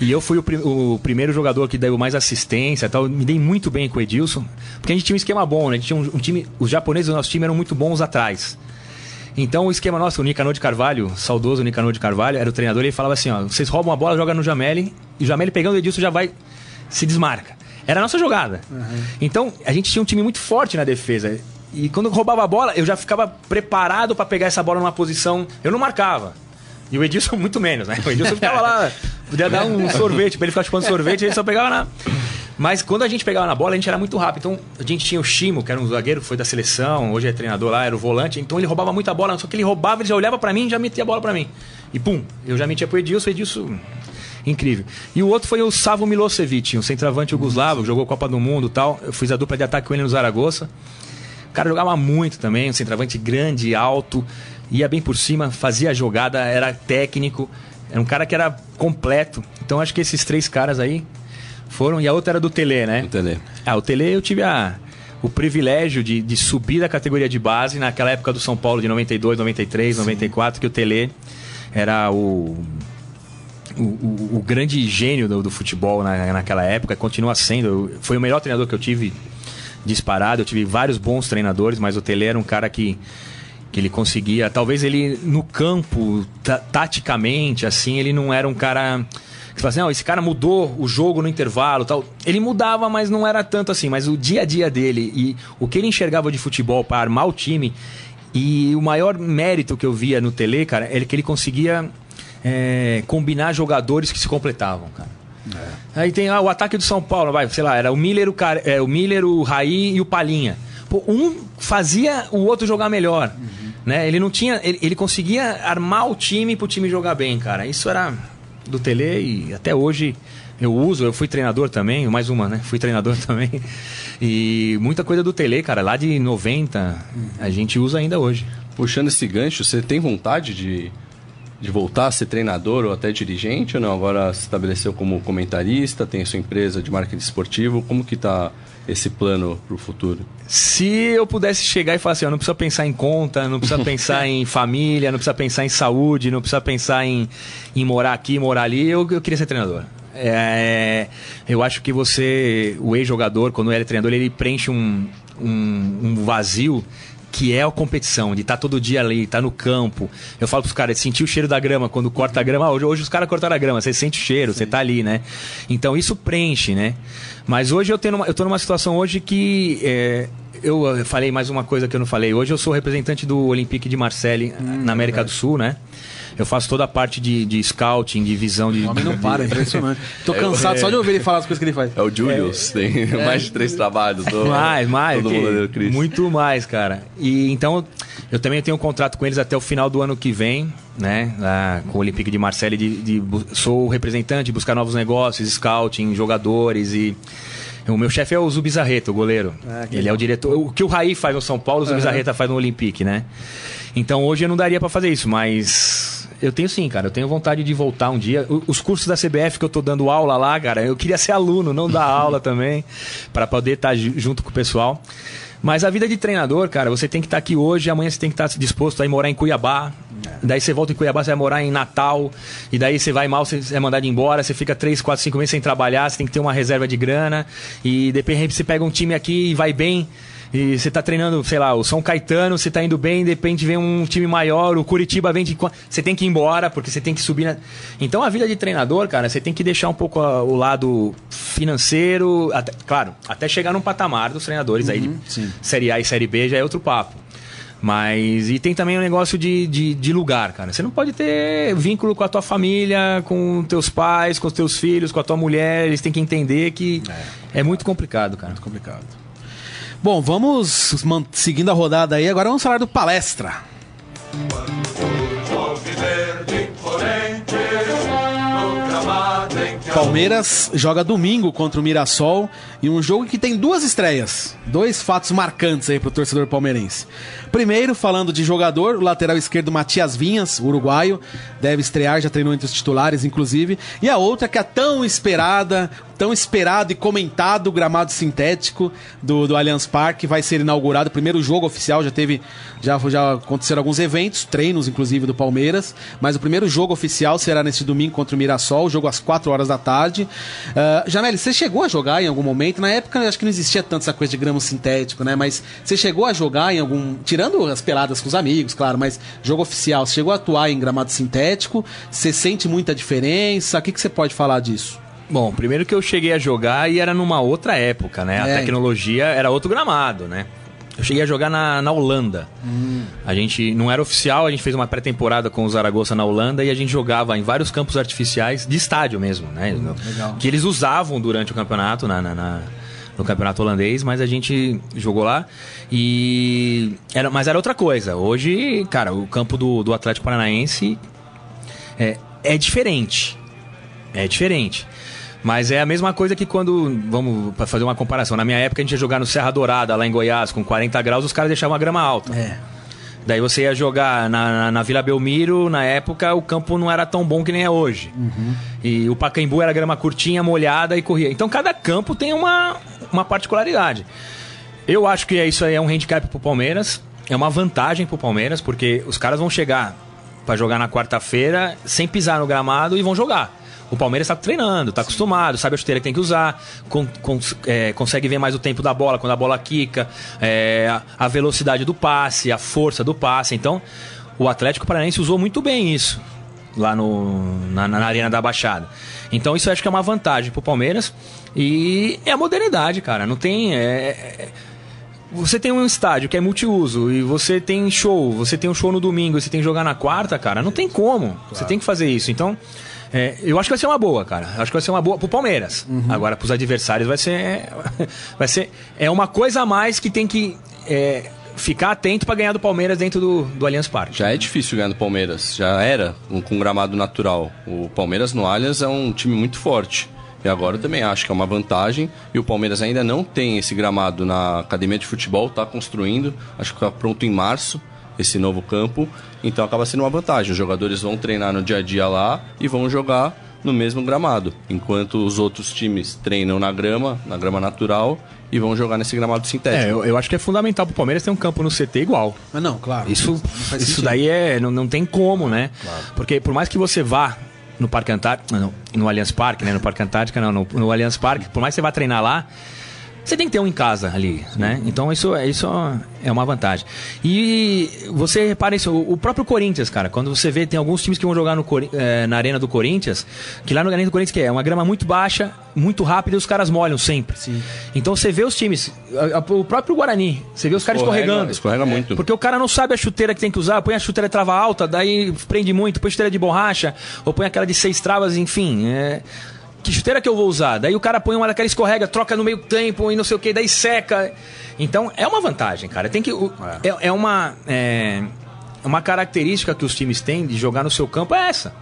D: E eu fui o, pri- o primeiro jogador que deu mais assistência e tal. Me dei muito bem com o Edilson, porque a gente tinha um esquema bom, né? A gente tinha um, um time, os japoneses do nosso time eram muito bons atrás. Então o esquema nosso, o Nicanor de Carvalho, saudoso Nicanor de Carvalho, era o treinador, ele falava assim, ó, vocês roubam a bola, joga no Jameli, e o Jameli pegando o Edilson já vai, se desmarca. Era a nossa jogada. Então, a gente tinha um time muito forte na defesa. E quando eu roubava a bola, eu já ficava preparado pra pegar essa bola numa posição, eu não marcava. E o Edilson muito menos, né? O Edilson ficava lá, podia dar um sorvete pra ele ficar chupando sorvete, ele só pegava na... Mas quando a gente pegava na bola, a gente era muito rápido. Então, a gente tinha o Chimo, que era um zagueiro que foi da seleção, hoje é treinador lá, era o volante. Então, ele roubava muita bola. Só que ele roubava, ele já olhava pra mim e já metia a bola pra mim. E pum, eu já metia pro Edilson, Edilson... Incrível. E o outro foi o Savo Milosevic, um centroavante jugoslavo, jogou Copa do Mundo tal. Eu fiz a dupla de ataque com ele no Zaragoza. O cara jogava muito também, um centroavante grande, alto, ia bem por cima, fazia jogada, era técnico, era um cara que era completo. Então acho que esses três caras aí foram. E a outra era do Tele, né?
E: No Tele.
D: Ah, o Tele eu tive a, o privilégio de, de subir da categoria de base naquela época do São Paulo de 92, 93, 94, que o Tele era o, o, o- o grande gênio do, do futebol na, naquela época, continua sendo. Foi o melhor treinador que eu tive disparado. Eu tive vários bons treinadores, mas o Tele era um cara que, que ele conseguia. Talvez ele no campo, ta- taticamente, assim, ele não era um cara. Fala assim, não, esse cara mudou o jogo no intervalo tal. Ele mudava, mas não era tanto assim. Mas o dia a dia dele e o que ele enxergava de futebol para armar o time. E o maior mérito que eu via no Tele, cara, é que ele conseguia é, combinar jogadores que se completavam, cara. Aí tem ah, o ataque do São Paulo, vai, sei lá, era o Miller, o, Car... é, o Miller, o Raí e o Palinha. Pô, um fazia o outro jogar melhor, né? Ele não tinha, ele, ele conseguia armar o time pro time jogar bem, cara. Isso era do Tele e até hoje eu uso, eu fui treinador também, mais uma, né? Fui treinador também. E muita coisa do Tele, cara, lá de 90, a gente usa ainda hoje.
E: Puxando esse gancho, você tem vontade de, de voltar a ser treinador ou até dirigente ou não? Agora se estabeleceu como comentarista, tem a sua empresa de marketing esportivo. Como que tá esse plano pro futuro?
D: Se eu pudesse chegar e falar assim, ó, não precisa pensar em conta, não precisa pensar em família, não precisa pensar em saúde, não precisa pensar em, em morar aqui, morar ali, eu, eu queria ser treinador. É, eu acho que você, o ex-jogador, quando ele é treinador, ele preenche um, um, um vazio que é a competição, de estar todo dia ali, estar no campo. Eu falo pros caras, sentir o cheiro da grama quando corta a grama. Ah, hoje, hoje os caras cortaram a grama, você sente o cheiro, você tá ali, né? Então isso preenche, né? Mas hoje eu, tenho uma, eu tô numa situação hoje que. é, eu falei mais uma coisa que eu não falei. Hoje eu sou representante do Olympique de Marseille na América do Sul, né? eu faço toda a parte de, de scouting, de visão de.
C: O homem não para, é impressionante. Tô cansado só de ouvir ele falar as coisas que ele faz.
E: É o Julius, tem mais de três trabalhos. Todo,
D: Mais, mais. Muito mais, cara. E então, eu também tenho um contrato com eles até o final do ano que vem, né? com o Olympique de Marseille. De, de sou representante, de buscar novos negócios, scouting, jogadores e. O meu chefe é o Zubizarreta, o goleiro. Ele é o diretor. O que o Raí faz no São Paulo, o Zubizarreta faz no Olympique, né? Então hoje eu não daria pra fazer isso, mas eu tenho sim, cara. Eu tenho vontade de voltar um dia. Os cursos da CBF que eu tô dando aula lá, cara, eu queria ser aluno, não dar aula também, pra poder estar junto com o pessoal. Mas a vida de treinador, cara, você tem que estar aqui hoje, amanhã você tem que estar disposto a ir morar em Cuiabá. Daí você volta em Cuiabá, você vai morar em Natal. E daí você vai mal, você é mandado embora, você fica 3, 4, 5 meses sem trabalhar, você tem que ter uma reserva de grana. E de repente você pega um time aqui e vai bem. E você tá treinando, sei lá, o São Caetano, você tá indo bem, de repente vem um time maior, o Curitiba vem de. Você tem que ir embora, porque você tem que subir na... Então a vida de treinador, cara, você tem que deixar um pouco a- o lado financeiro. até- claro, até chegar num patamar dos treinadores aí de Série A e Série B já é outro papo. Mas. E tem também o negócio de, de, de lugar, cara. Você não pode ter vínculo com a tua família, com teus pais, com os teus filhos, com a tua mulher. Eles têm que entender que é, muito complicado, cara.
C: Complicado. Bom, vamos seguindo a rodada aí. Agora vamos falar do palestra. Palmeiras joga domingo contra o Mirassol e um jogo que tem duas estreias, dois fatos marcantes aí pro torcedor palmeirense. Primeiro, falando de jogador, o lateral esquerdo Matias Vinhas, uruguaio, deve estrear, já treinou entre os titulares, inclusive. E a outra que é tão esperada, tão esperado e comentado gramado sintético do, do Allianz Parque vai ser inaugurado. O primeiro jogo oficial já teve, já, já aconteceram alguns eventos, treinos inclusive do Palmeiras, mas o primeiro jogo oficial será neste domingo contra o Mirassol, jogo às 4 horas da tarde. Uh, Janelle, você chegou a jogar em algum momento? Na época acho que não existia tanto essa coisa de grama sintético, né? Mas você chegou a jogar em algum. Tirando as peladas com os amigos, claro, mas jogo oficial, você chegou a atuar em gramado sintético? Você sente muita diferença? O que, que você pode falar disso?
D: Bom, primeiro que eu cheguei a jogar e era numa outra época, né? A
C: É.
D: tecnologia era outro gramado, né? Eu cheguei a jogar na, na Holanda. A gente não era oficial, a gente fez uma pré-temporada com o Zaragoza na Holanda e a gente jogava em vários campos artificiais de estádio mesmo, né? Que eles usavam durante o campeonato, na, na- na- no campeonato holandês, mas a gente jogou lá e. Era, mas era outra coisa. Hoje, cara, o campo do, do Atlético Paranaense é, é diferente. É diferente. Mas é a mesma coisa que quando, vamos fazer uma comparação, na minha época a gente ia jogar no Serra Dourada, lá em Goiás, com 40 graus, os caras deixavam a grama alta.
C: É.
D: Daí você ia jogar na, na, na Vila Belmiro, na época o campo não era tão bom que nem é hoje. E o Pacaembu era grama curtinha, molhada e corria. Então cada campo tem uma, uma particularidade. Eu acho que isso aí é um handicap pro Palmeiras, é uma vantagem pro Palmeiras, porque os caras vão chegar pra jogar na quarta-feira sem pisar no gramado e vão jogar. O Palmeiras tá treinando, tá acostumado, sabe a chuteira que tem que usar, con- é, consegue ver mais o tempo da bola, quando a bola quica, é, a- velocidade do passe, a força do passe. Então, o Atlético Paranaense usou muito bem isso lá no, na, na Arena da Baixada. Então, isso eu acho que é uma vantagem pro Palmeiras. E é a modernidade, cara. Não tem. é- é- você tem um estádio que é multiuso e você tem show, você tem um show no domingo e você tem que jogar na quarta, cara, não tem como. Você tem que fazer isso. Então, é, eu acho que vai ser uma boa, cara. Eu acho que vai ser uma boa pro Palmeiras. Agora, pros adversários, vai ser. Vai ser. É uma coisa a mais que tem que é, ficar atento pra ganhar do Palmeiras dentro do, do Allianz Parque.
E: Já é difícil ganhar do Palmeiras, já era um, com gramado natural. O Palmeiras no Allianz é um time muito forte. E agora eu também acho que é uma vantagem. E o Palmeiras ainda não tem esse gramado na academia de futebol, está construindo. Acho que está pronto em março esse novo campo. Então acaba sendo uma vantagem. Os jogadores vão treinar no dia a dia lá e vão jogar no mesmo gramado. Enquanto os outros times treinam na grama, na grama natural, e vão jogar nesse gramado sintético.
D: É, eu, eu acho que é fundamental pro Palmeiras ter um campo no CT igual.
C: Mas não, claro.
D: Isso, isso daí é, não, não tem como, né? Porque por mais que você vá no Parque Antártico, não, no Allianz Parque, né? No Parque Antártica, não, no, no Allianz Parque, por mais que você vá treinar lá, você tem que ter um em casa ali, né? Então isso, isso é uma vantagem. E você repara isso, o próprio Corinthians, cara, quando você vê, tem alguns times que vão jogar no, é, na arena do Corinthians, que lá no Arena do Corinthians que é uma grama muito baixa, muito rápida e os caras molham sempre.
C: Sim.
D: Então você vê os times, a, a, o próprio Guarani, você vê os caras
E: Escorrega-
D: escorregando.
E: escorrega muito.
D: Porque o cara não sabe a chuteira que tem que usar, põe a chuteira de trava alta, daí prende muito, põe chuteira de borracha, ou põe aquela de seis travas, enfim. é, Que chuteira que eu vou usar? Daí o cara põe uma daquela escorrega, troca no meio tempo e não sei o que, daí seca. Então é uma vantagem, cara. Tem que. o- É, é uma. É, uma característica que os times têm de jogar no seu campo é essa.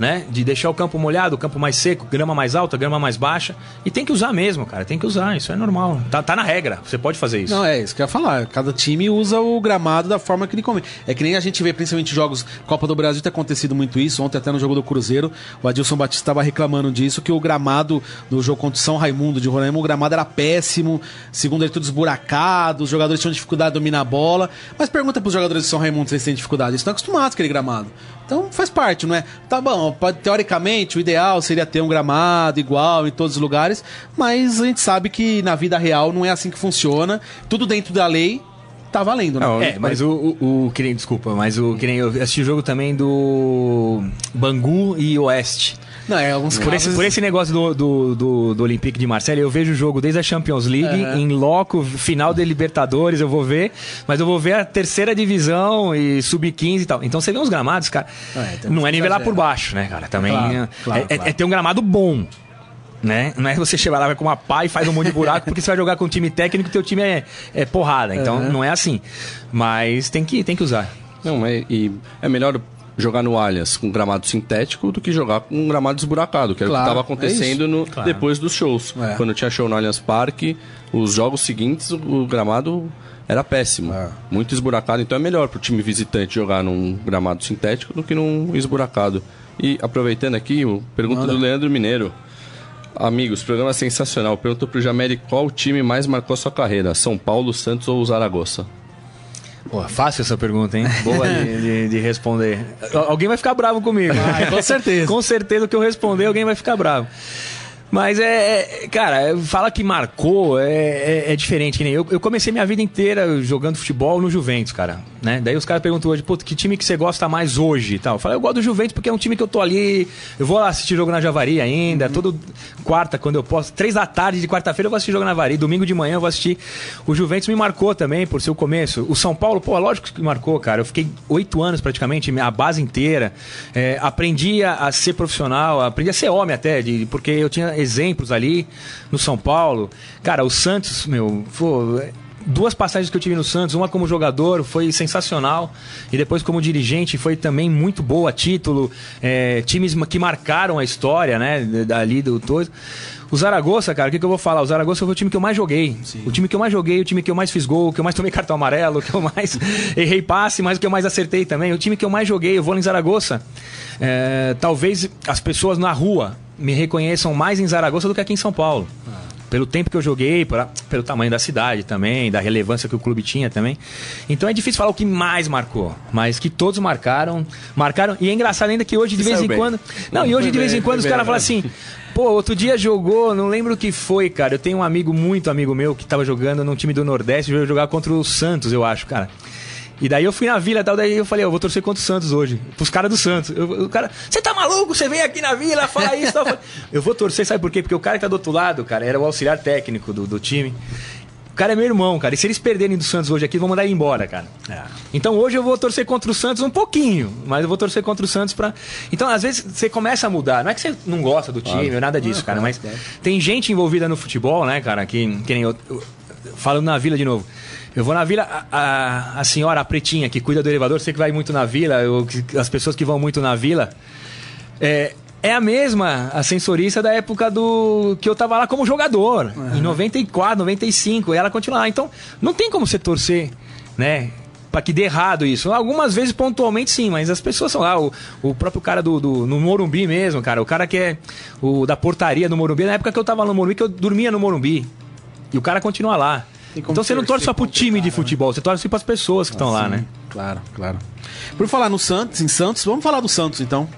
D: Né? De deixar o campo molhado, o campo mais seco, grama mais alta, grama mais baixa. E tem que usar mesmo, cara. Tem que usar, isso é normal. Tá, tá na regra. Você pode fazer isso.
C: Não, é isso que eu ia falar. Cada time usa o gramado da forma que ele convém. É que nem a gente vê, principalmente jogos Copa do Brasil, tem acontecido muito isso. Ontem, até no jogo do Cruzeiro, o Adilson Batista estava reclamando disso, que o gramado do jogo contra o São Raimundo de Roraima, o gramado era péssimo, segundo ele, tudo esburacado, os jogadores tinham dificuldade de dominar a bola. Mas pergunta pros jogadores de São Raimundo se eles têm dificuldade. Eles estão acostumados com aquele gramado. Então faz parte, não é? Tá bom, pode, teoricamente o ideal seria ter um gramado igual em todos os lugares, mas a gente sabe que na vida real não é assim que funciona. Tudo dentro da lei tá valendo, né?
E: Não,
D: É, mas o, o, o que nem, desculpa, mas o que nem eu assisti o jogo também do Bangu e Oeste.
C: Não, é alguns
D: Por esse,
C: casos-
D: por esse negócio do, do, do, do Olympique de Marseille, eu vejo o jogo desde a Champions League,
C: Aham.
D: em loco, final de Libertadores, eu vou ver, mas eu vou ver a terceira divisão e sub-15 e tal. Então você vê uns gramados, cara,
C: É, tem
D: não é nivelar
C: exagero.
D: por baixo, né, cara? Também
C: Claro,
D: é-
C: claro,
D: é,
C: claro.
D: é ter um gramado bom. Né? Não é você chegar lá vai com uma pá e faz um monte de buraco porque você vai jogar com um time técnico e teu time é, é porrada. Então não é assim. Mas tem que, tem que usar.
E: Não, é, e é melhor jogar no Allianz com gramado sintético do que jogar com um gramado esburacado, que era o
C: Claro,
E: que estava
C: é
E: acontecendo no, depois dos shows.
C: É.
E: Quando tinha show no Allianz Parque, os jogos seguintes, o, o gramado era péssimo.
C: É.
E: Muito esburacado, então é melhor pro time visitante jogar num gramado sintético do que num esburacado. E aproveitando aqui, o pergunta do Leandro Mineiro. Amigos, programa sensacional. Perguntou pro Jameli qual time mais marcou sua carreira: São Paulo, Santos ou Zaragoza?
D: Pô, fácil essa pergunta, hein? Boa de, de- de responder. Al- Alguém vai ficar bravo comigo.
C: Vai, com certeza.
D: com certeza que eu responder, alguém vai ficar bravo. Mas é, é- cara, fala que marcou é, é, é diferente. Que nem eu, eu comecei minha vida inteira jogando futebol no Juventus, cara. Né? Daí os caras perguntam hoje, pô, que time que você gosta mais hoje tal. Eu falei, eu gosto do Juventus porque é um time que eu tô ali. Eu vou lá assistir jogo na Javari ainda, todo quarta, quando eu posso. Três da tarde de quarta-feira eu vou assistir jogo na Javari. Domingo de manhã eu vou assistir. O Juventus me marcou também por ser o começo. O São Paulo, pô, lógico que marcou, cara. Eu fiquei oito anos praticamente, a base inteira. É, aprendi a, a ser profissional, aprendi a ser homem até, de, porque eu tinha exemplos ali no São Paulo. Cara, o Santos, meu, pô, duas passagens que eu tive no Santos, uma como jogador foi sensacional e depois como dirigente foi também muito boa, título, é, times que marcaram a história, né, dali do todo. O Zaragoza, cara, o que, que eu vou falar? O Zaragoza foi o time que eu mais joguei. O time que eu mais joguei, o time que eu mais fiz gol, o que eu mais tomei cartão amarelo, o que eu mais errei passe, mas o que eu mais acertei também. O time que eu mais joguei, eu vou em Zaragoza. É, talvez as pessoas na rua me reconheçam mais em Zaragoza do que aqui em São Paulo. Pelo tempo que eu joguei, pela- pelo tamanho da cidade também, da relevância que o clube tinha também. Então é difícil falar o que mais marcou, mas que todos marcaram, marcaram. E é engraçado ainda que hoje de
E: Você
D: vez em
E: bem.
D: quando, não, e hoje
E: Foi
D: de vez
E: bem,
D: em quando os caras falam assim: Pô, outro dia jogou, não lembro o que foi, cara. Eu tenho um amigo, muito amigo meu, que tava jogando num time do Nordeste, veio jogar contra o Santos, eu acho, cara. E daí eu fui na vila e tal, daí eu falei, eu vou torcer contra o Santos hoje. Pros caras do Santos. Eu- o cara, você tá maluco? Você vem aqui na vila, fala isso tal. Eu vou torcer, sabe por quê? Porque o cara que tá do outro lado, cara, era o auxiliar técnico do, do time. O cara é meu irmão, cara. E se eles perderem do Santos hoje aqui, vão mandar ele embora, cara. Então hoje eu vou torcer contra o Santos um pouquinho, mas eu vou torcer contra o Santos pra. Então, às vezes, você começa a mudar. Não é que você não gosta do time, ou nada disso, cara, mas tem gente envolvida no futebol, né, cara, que, que nem eu. eu- Falando na vila de novo. Eu vou na vila, a, a, a senhora, a pretinha, que cuida do elevador, você que vai muito na vila, eu, as pessoas que vão muito na vila. É, é a mesma ascensorista da época do que eu tava lá como jogador, em 94, 95, e ela continua lá. Então, não tem como você torcer, né? Pra que dê errado isso. Algumas vezes, pontualmente, sim, mas as pessoas são lá. O, o próprio cara do, do- no Morumbi mesmo, cara. O cara que é o da portaria no Morumbi. Na época que eu tava no Morumbi, que eu dormia no Morumbi. E o cara continua lá. Então você não torce só pro time de
C: né?
D: futebol, você torce pras pessoas que estão lá, né?
C: Claro, claro. Por falar no Santos, em Santos, vamos falar do Santos então.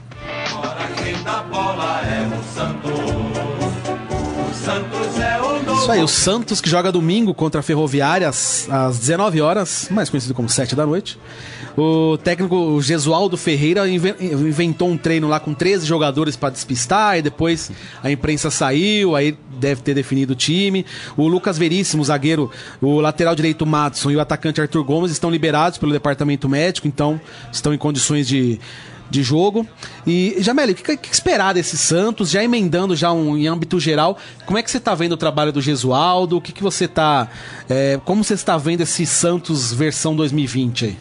C: Isso aí, o Santos que joga domingo contra a Ferroviária às, às 19 horas, mais conhecido como 7 da noite. O técnico Gesualdo Ferreira inven- inventou um treino lá com 13 jogadores para despistar, e depois a imprensa saiu, aí deve ter definido o time. O Lucas Veríssimo, zagueiro, o lateral direito Matson e o atacante Arthur Gomes estão liberados pelo departamento médico, então estão em condições de, de jogo. E, Jameli, o que, que esperar desse Santos? Já emendando já um, em âmbito geral, como é que você está vendo o trabalho do Gesualdo? O que, que você está. como você está vendo esse Santos versão 2020 aí?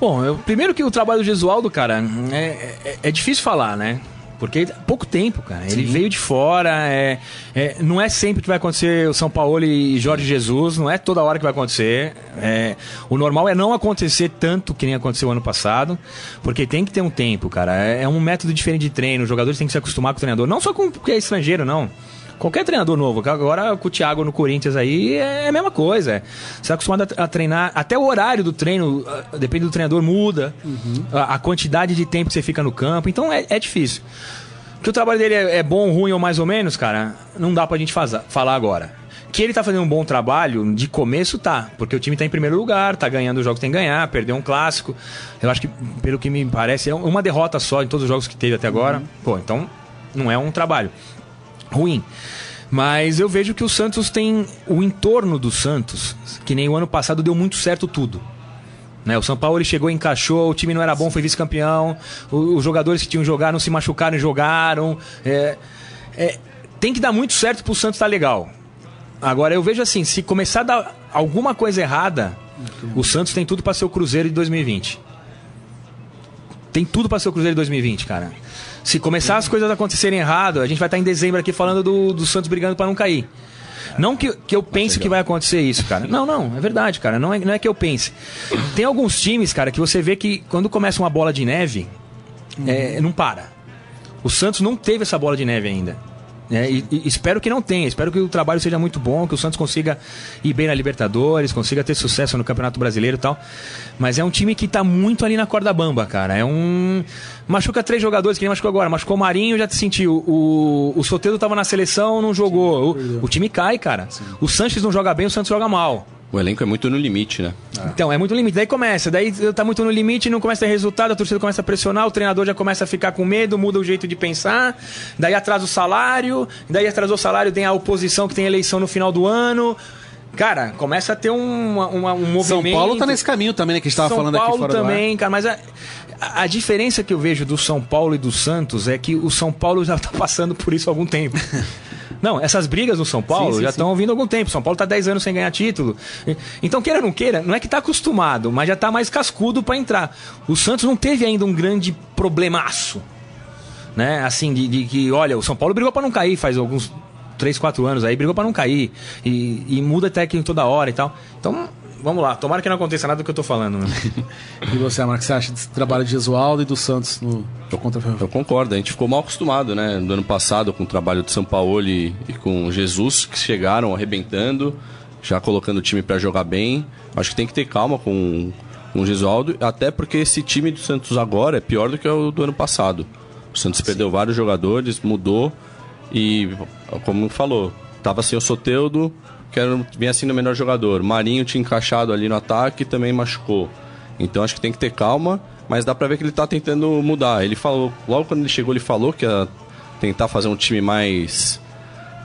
D: Bom, eu, primeiro que o trabalho do Gesualdo, cara, é, é, é difícil falar, né? Porque pouco tempo, cara. Ele veio de fora. É, é, não é sempre que vai acontecer o São Paulo e Jorge Jesus. Não é toda hora que vai acontecer. É, o normal é não acontecer tanto que nem aconteceu ano passado. Porque tem que ter um tempo, cara. É, é um método diferente de treino. Os jogadores têm que se acostumar com o treinador. Não só com porque é estrangeiro, não. Qualquer treinador novo, agora com o Thiago no Corinthians aí é a mesma coisa. É. Você é acostumado a, treinar, até o horário do treino, ah, depende do treinador, muda. A, a quantidade de tempo que você fica no campo. Então é, é difícil. Que o trabalho dele é, é bom, ruim ou mais ou menos, cara, não dá pra gente faza- falar agora. Que ele tá fazendo um bom trabalho, de começo tá, porque o time tá em primeiro lugar, tá ganhando os jogos que tem que ganhar, perdeu um clássico. Eu acho que, pelo que me parece, é uma derrota só em todos os jogos que teve até agora. Pô, então não é um trabalho ruim. Mas eu vejo que o Santos tem o entorno do Santos, que nem o ano passado deu muito certo tudo. Né, o São Paulo ele chegou, encaixou, o time não era bom, foi vice-campeão. Os jogadores que tinham jogado não se machucaram e jogaram. É, é, tem que dar muito certo pro Santos estar legal. Agora eu vejo assim, se começar a dar alguma coisa errada, o Santos tem tudo para ser o Cruzeiro de 2020. Tem tudo para ser o Cruzeiro de 2020, cara. Se começar as coisas a acontecerem errado, a gente vai estar em dezembro aqui falando do, do Santos brigando para não cair. Não que, que eu pense que vai acontecer isso, cara. Não, não, é verdade, cara. Não é, não é que eu pense. Tem alguns times, cara, que você vê que quando começa uma bola de neve, é, não para. O Santos não teve essa bola de neve ainda. Né? e, e espero que não tenha. Espero que o trabalho seja muito bom, que o Santos consiga ir bem na Libertadores, consiga ter sucesso no Campeonato Brasileiro e tal. Mas é um time que tá muito ali na corda bamba, cara. É um. Machuca três jogadores, que nem machucou agora. Machucou o Marinho, já te sentiu. O, o Soteldo tava na seleção, não jogou. O, o time cai, cara. O Sanches não joga bem, o Santos joga mal.
E: O elenco é muito no limite, né?
D: Então, é muito limite. Daí começa, daí tá muito no limite, não começa a ter resultado, a torcida começa a pressionar, o treinador já começa a ficar com medo, muda o jeito de pensar, daí atrasa o salário, daí atrasou o salário, tem a oposição que tem eleição no final do ano. Cara, começa a ter um, uma- um movimento.
C: São Paulo tá nesse caminho também, né? Que a gente tava
D: São
C: falando
D: Paulo
C: aqui fora do ar.
D: também, cara, mas a, a- a diferença que eu vejo do São Paulo e do Santos é que o São Paulo já tá passando por isso há algum tempo. Não, essas brigas no São Paulo
C: Sim, sim,
D: já estão vindo há algum tempo. São Paulo tá 10 anos sem ganhar título. Então, queira ou não queira, não é que tá acostumado, mas já tá mais cascudo para entrar. O Santos não teve ainda um grande problemaço. Né? Assim, de, de que, olha, o São Paulo brigou para não cair faz alguns 3, 4 anos aí, brigou para não cair. E, e muda técnico toda hora e tal. Então, vamos lá. Tomara que não aconteça nada do que eu tô falando. Né?
C: E você, Amaro, o que você acha desse trabalho de Gesualdo e do Santos no contra a Ferroviária?
E: Eu concordo, a gente ficou mal acostumado, né? Do ano passado com o trabalho de São Paulo e, e com Jesus, que chegaram arrebentando, já colocando o time para jogar bem. Acho que tem que ter calma com, com o Gesualdo, até porque esse time do Santos agora é pior do que o do ano passado. O Santos perdeu vários jogadores, mudou e, como falou, tava sem o Soteudo, que era, vinha sendo o melhor jogador. Marinho tinha encaixado ali no ataque e também machucou. Então acho que tem que ter calma, mas dá pra ver que ele tá tentando mudar. Ele falou, logo quando ele chegou, ele falou que ia tentar fazer um time mais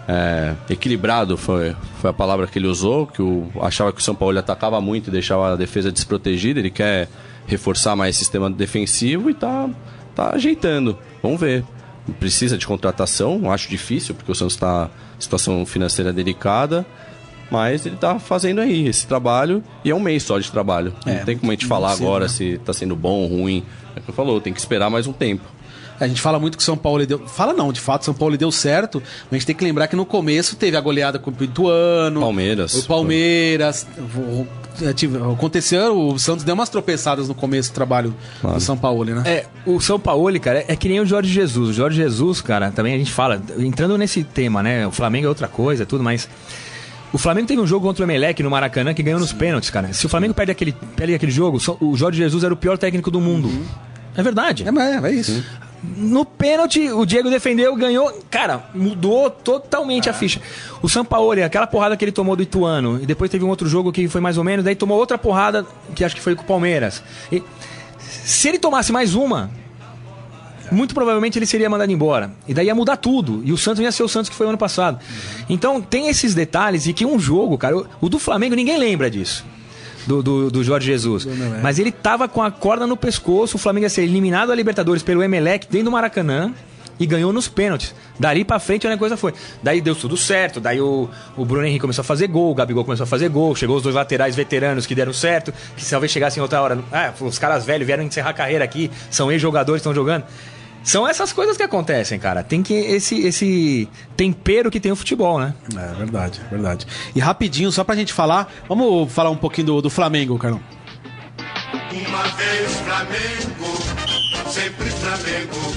E: é, equilibrado, foi, foi a palavra que ele usou, que o, achava que o São Paulo atacava muito e deixava a defesa desprotegida. Ele quer reforçar mais o sistema defensivo e tá, tá ajeitando. Vamos ver. Precisa de contratação, acho difícil, porque o Santos está situação financeira delicada. Mas ele tá fazendo aí esse trabalho e é um mês só de trabalho.
C: É,
E: não tem como a gente falar agora
C: né?
E: se tá sendo bom ou ruim. É o que eu falou, tem que esperar mais um tempo.
C: A gente fala muito que o São Paulo deu. Fala não, de fato, São Paulo deu certo. Mas a gente tem que lembrar que no começo teve a goleada com o Pituano.
E: Palmeiras.
C: O Palmeiras. o- Aconteceu, o Santos deu umas tropeçadas no começo do trabalho do São Paulo, né?
D: É, o São Paulo, cara, é que nem o Jorge Jesus. O Jorge Jesus, cara, também a gente fala, entrando nesse tema, né? O Flamengo é outra coisa, tudo, mas. O Flamengo teve um jogo contra o Emelec no Maracanã que ganhou nos pênaltis, cara. Se o Flamengo perde aquele, perde aquele jogo, o Jorge Jesus era o pior técnico do mundo. É verdade.
C: É, é, é isso.
D: No pênalti, o Diego defendeu, ganhou. Cara, mudou totalmente a ficha. O Sampaoli, aquela porrada que ele tomou do Ituano, e depois teve um outro jogo que foi mais ou menos, daí tomou outra porrada, que acho que foi com o Palmeiras. E se ele tomasse mais uma, muito provavelmente ele seria mandado embora. E daí ia mudar tudo. E o Santos ia ser o Santos que foi o ano passado. Então tem esses detalhes e que um jogo, cara, o- o do Flamengo ninguém lembra disso. Do, do, do Jorge Jesus. Mas ele tava com a corda no pescoço, o Flamengo ia ser eliminado da Libertadores pelo Emelec dentro do Maracanã e ganhou nos pênaltis. Dali pra frente a coisa foi. Daí deu tudo certo, daí o, o Bruno Henrique começou a fazer gol, o Gabigol começou a fazer gol, chegou os dois laterais veteranos que deram certo, que talvez chegassem outra hora. Ah, os caras velhos vieram encerrar a carreira aqui, são ex-jogadores, estão jogando. São essas coisas que acontecem, cara. Tem que esse esse tempero que tem o futebol, né?
C: É verdade, é verdade. E rapidinho, só pra gente falar, vamos falar um pouquinho do, do Flamengo, Carlão.
F: Uma vez Flamengo, sempre Flamengo.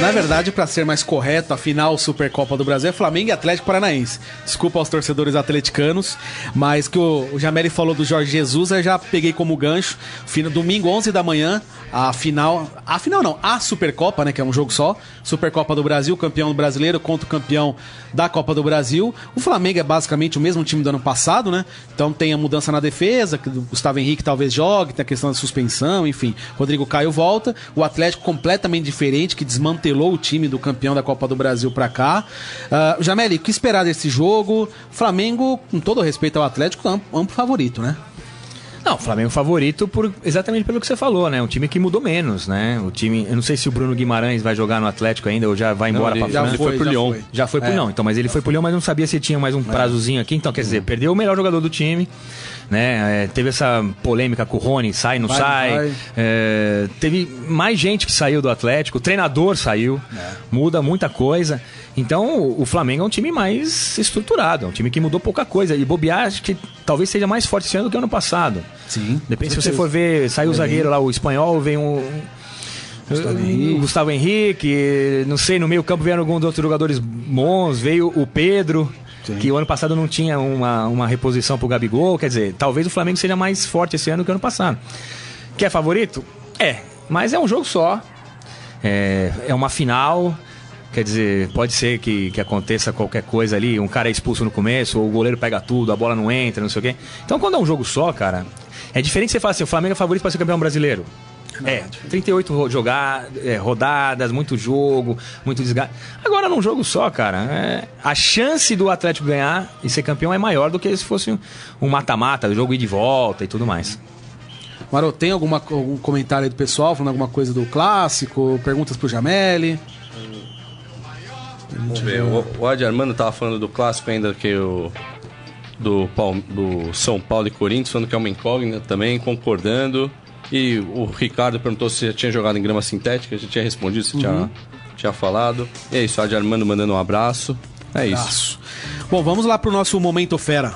C: Na verdade, pra ser mais correto, a final Supercopa do Brasil é Flamengo e Atlético Paranaense. Desculpa aos torcedores atleticanos, mas que o, o Jameli falou do Jorge Jesus, eu já peguei como gancho. Fina, domingo, 11 da manhã, a final. A final não, a Supercopa, né? Que é um jogo só. Supercopa do Brasil, campeão brasileiro contra o campeão da Copa do Brasil. O Flamengo é basicamente o mesmo time do ano passado, né? Então tem a mudança na defesa, que o Gustavo Henrique talvez jogue, tem a questão da suspensão, enfim. Rodrigo Caio volta. O Atlético completamente diferente, que desmantelou o time do campeão da Copa do Brasil pra cá. Uh, Jameli, o que esperar desse jogo? Flamengo, com todo respeito ao Atlético, amplo, amplo favorito, né?
D: Não, o Flamengo favorito por exatamente pelo que você falou, né? Um time que mudou menos, né? O time, eu não sei se o Bruno Guimarães vai jogar no Atlético ainda ou já vai embora
E: ele
D: pra
E: já
D: França.
E: foi pro
C: já
E: Lyon.
C: foi.
D: Já foi pro
C: É.
D: Lyon, então, mas ele foi pro Lyon, mas não sabia se tinha mais um prazozinho aqui. Então, quer dizer, perdeu o melhor jogador do time. Né? É, teve essa polêmica com o Rony, sai, não
C: Vai,
D: sai.
C: vai.
D: É, teve mais gente que saiu do Atlético, o treinador saiu, muda muita coisa. Então, o Flamengo é um time mais estruturado, é um time que mudou pouca coisa. E bobear, acho que talvez seja mais forte esse ano do que ano passado.
C: Sim.
D: Depende se você for ver, saiu o zagueiro lá, o espanhol, vem um.
C: Gustavo Henrique.
D: o Gustavo Henrique, não sei, no meio campo vieram alguns outros jogadores bons, veio o Pedro, que o ano passado não tinha uma, uma reposição pro Gabigol, quer dizer, talvez o Flamengo seja mais forte esse ano que o ano passado. Que é favorito? É, mas é um jogo só, é, é uma final, quer dizer, pode ser que, que aconteça qualquer coisa ali, um cara é expulso no começo, ou o goleiro pega tudo, a bola não entra, não sei o quê. Então quando é um jogo só, cara, é diferente você falar assim, o Flamengo é favorito para ser campeão brasileiro. É, 38 ro- jogar, é, rodadas, muito jogo, muito desgaste. Agora, num jogo só, cara, é, a chance do Atlético ganhar e ser campeão é maior do que se fosse um- um mata-mata, jogo ir de volta e tudo mais.
C: Maro, tem alguma, algum comentário aí do pessoal falando alguma coisa do clássico? Perguntas pro Jameli?
E: Vamos ver. O, o Adi Armando tava falando do clássico ainda que o. Do, do São Paulo e Corinthians, falando que é uma incógnita também, concordando. E o Ricardo perguntou se já tinha jogado em grama sintética, a gente tinha respondido, se tinha, tinha falado. E é isso, Adi Armando mandando um abraço. É isso.
C: Abraço. Bom, vamos lá pro nosso Momento Fera.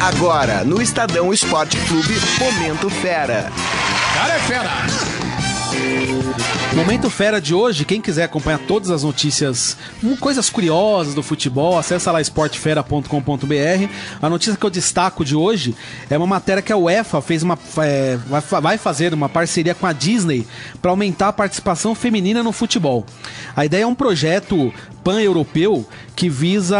B: Agora, no Estadão Esporte Clube, Momento Fera.
C: Cara é fera! Momento Fera de hoje, quem quiser acompanhar todas as notícias, hum, coisas curiosas do futebol, acessa lá esportefera.com.br. A notícia que eu destaco de hoje é uma matéria que a UEFA fez uma, é, vai, fa- vai fazer uma parceria com a Disney para aumentar a participação feminina no futebol. A ideia é um projeto pan-europeu que visa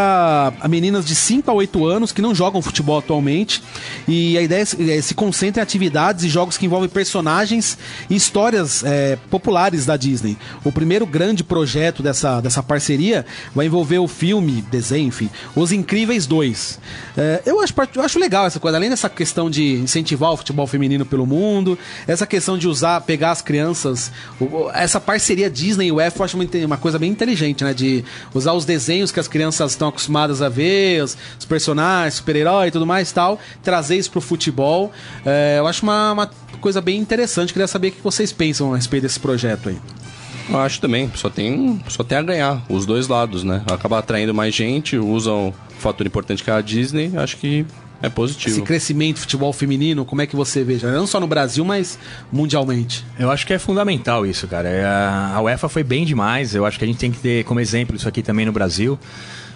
C: meninas de 5 a 8 anos que não jogam futebol atualmente. E a ideia é se- é se concentra em atividades e jogos que envolvem personagens e histórias é, populares da Disney. O primeiro grande projeto dessa, dessa parceria vai envolver o filme, desenho, enfim, Os Incríveis 2. É, eu, acho, eu acho legal essa coisa, além dessa questão de incentivar o futebol feminino pelo mundo, essa questão de usar, pegar as crianças, essa parceria Disney e UEFA eu acho uma, uma coisa bem inteligente, né? De usar os desenhos que as crianças estão acostumadas a ver, os, os personagens, super-herói e tudo mais tal, trazer isso pro futebol. É, eu acho uma, uma coisa bem interessante. Queria saber o que vocês pensam a respeito desse projeto aí.
E: Eu acho também, só tem, só tem a ganhar, os dois lados, né? Acaba atraindo mais gente, usam o fator importante que é a Disney, acho que é
C: Esse
E: positivo.
C: crescimento do futebol feminino, como é que você vê? Já Não só no Brasil, mas mundialmente.
D: Eu acho que é fundamental isso, cara. É, A a UEFA foi bem demais. Eu acho que a gente tem que ter como exemplo isso aqui também no Brasil.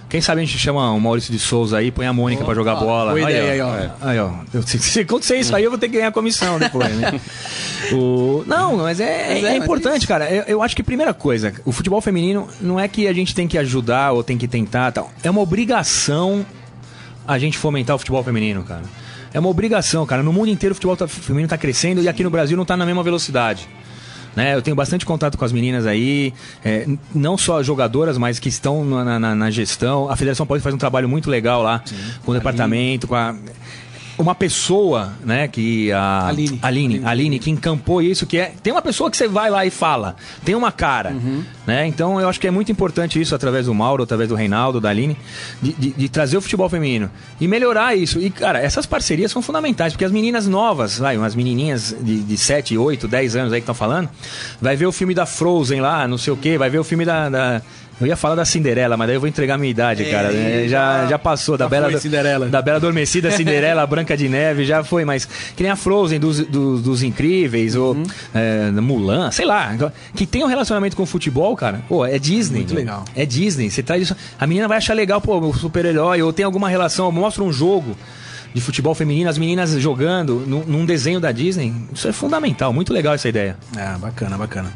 D: Quem sabe a gente chama o Maurício de Souza aí, põe a Mônica pra jogar bola.
C: boa ideia aí, ó.
D: É. Aí, ó. Eu- Se, se acontecer isso aí, eu vou ter que ganhar comissão depois, né? O- Não, mas é,
C: Mas
D: é
C: é, mas
D: importante, cara. Eu, eu acho que, primeira coisa, o futebol feminino não é que a gente tem que ajudar ou tem que tentar tal. É uma obrigação a gente fomentar o futebol feminino, cara. É uma obrigação, cara. No mundo inteiro o futebol tá- feminino tá crescendo e aqui no Brasil não tá na mesma velocidade. Né? Eu tenho bastante contato com as meninas aí, é, não só jogadoras, mas que estão na, na- na gestão. A Federação Paulista faz um trabalho muito legal lá, com o departamento, com a. Uma pessoa, né, que a
C: Aline.
D: Aline, Aline, que encampou isso, que é. Tem uma pessoa que você vai lá e fala, tem uma cara. Né? Então eu acho que é muito importante isso, através do Mauro, através do Reinaldo, da Aline, de, de- de trazer o futebol feminino e melhorar isso. E, cara, essas parcerias são fundamentais, porque as meninas novas, vai, umas menininhas de, de 7, 8, 10 anos aí que estão falando, vai ver o filme da Frozen lá, não sei o quê, vai ver o filme da. da- eu ia falar da Cinderela, mas daí eu vou entregar a minha idade,
C: É,
D: cara. Já, já passou da
C: já
D: Bela
C: foi Cinderela.
D: da Bela Adormecida, Cinderela, Branca de Neve, já foi, mas que nem a Frozen dos, dos, dos Incríveis, ou
C: Uhum.
D: é, Mulan, sei lá, que tem um relacionamento com o futebol, cara, pô, é Disney.
C: Muito legal.
D: É Disney, você traz isso, a menina vai achar legal, pô, o super-herói, ou tem alguma relação, mostra um jogo de futebol feminino, as meninas jogando num, num desenho da Disney, isso é fundamental, muito legal essa ideia.
C: É, bacana, bacana.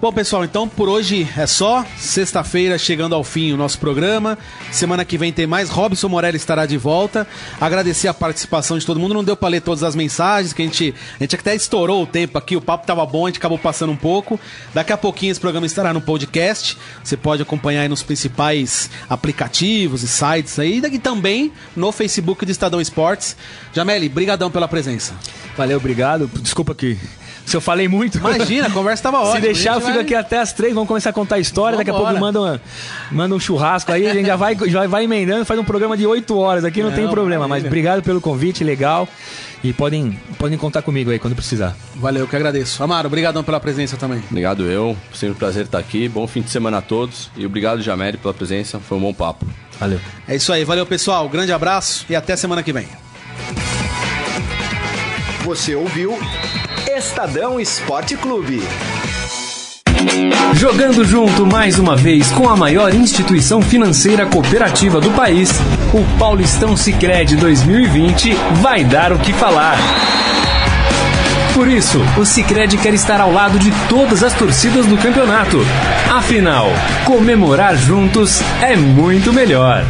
C: Bom, pessoal, então por hoje é só. Sexta-feira chegando ao fim o nosso programa. Semana que vem tem mais. Robson Morelli estará de volta. Agradecer a participação de todo mundo. Não deu pra ler todas as mensagens, que a gente, a gente até estourou o tempo aqui. O papo tava bom, a gente acabou passando um pouco. Daqui a pouquinho esse programa estará no podcast. Você pode acompanhar aí nos principais aplicativos e sites aí. E também no Facebook do Estadão Esportes. Jameli, brigadão pela presença.
D: Valeu, obrigado, desculpa que se eu falei muito.
C: Imagina, a conversa tava ótima.
D: Se deixar, eu fico
C: vai-
D: aqui até as três, vamos começar a contar a história. Daqui a pouco manda, uma- manda um churrasco aí, a gente já vai, já vai emendando, faz um programa de oito horas aqui, não,
C: Não,
D: tem problema. Mas
C: maravilha.
D: obrigado pelo convite, legal. E podem, podem contar comigo aí quando precisar.
C: Valeu, que agradeço. Amaro, obrigadão pela presença também.
E: Obrigado eu, sempre um prazer estar aqui. Bom fim de semana a todos. E obrigado, Jamere, pela presença. Foi um bom papo.
D: Valeu.
C: É isso aí, valeu pessoal, grande abraço e até semana que vem.
B: Você ouviu Estadão Esporte Clube.
A: Jogando junto mais uma vez com a maior instituição financeira cooperativa do país, o Paulistão Sicredi 2020 vai dar o que falar. Por isso, o Sicredi quer estar ao lado de todas as torcidas do campeonato. Afinal, comemorar juntos é muito melhor.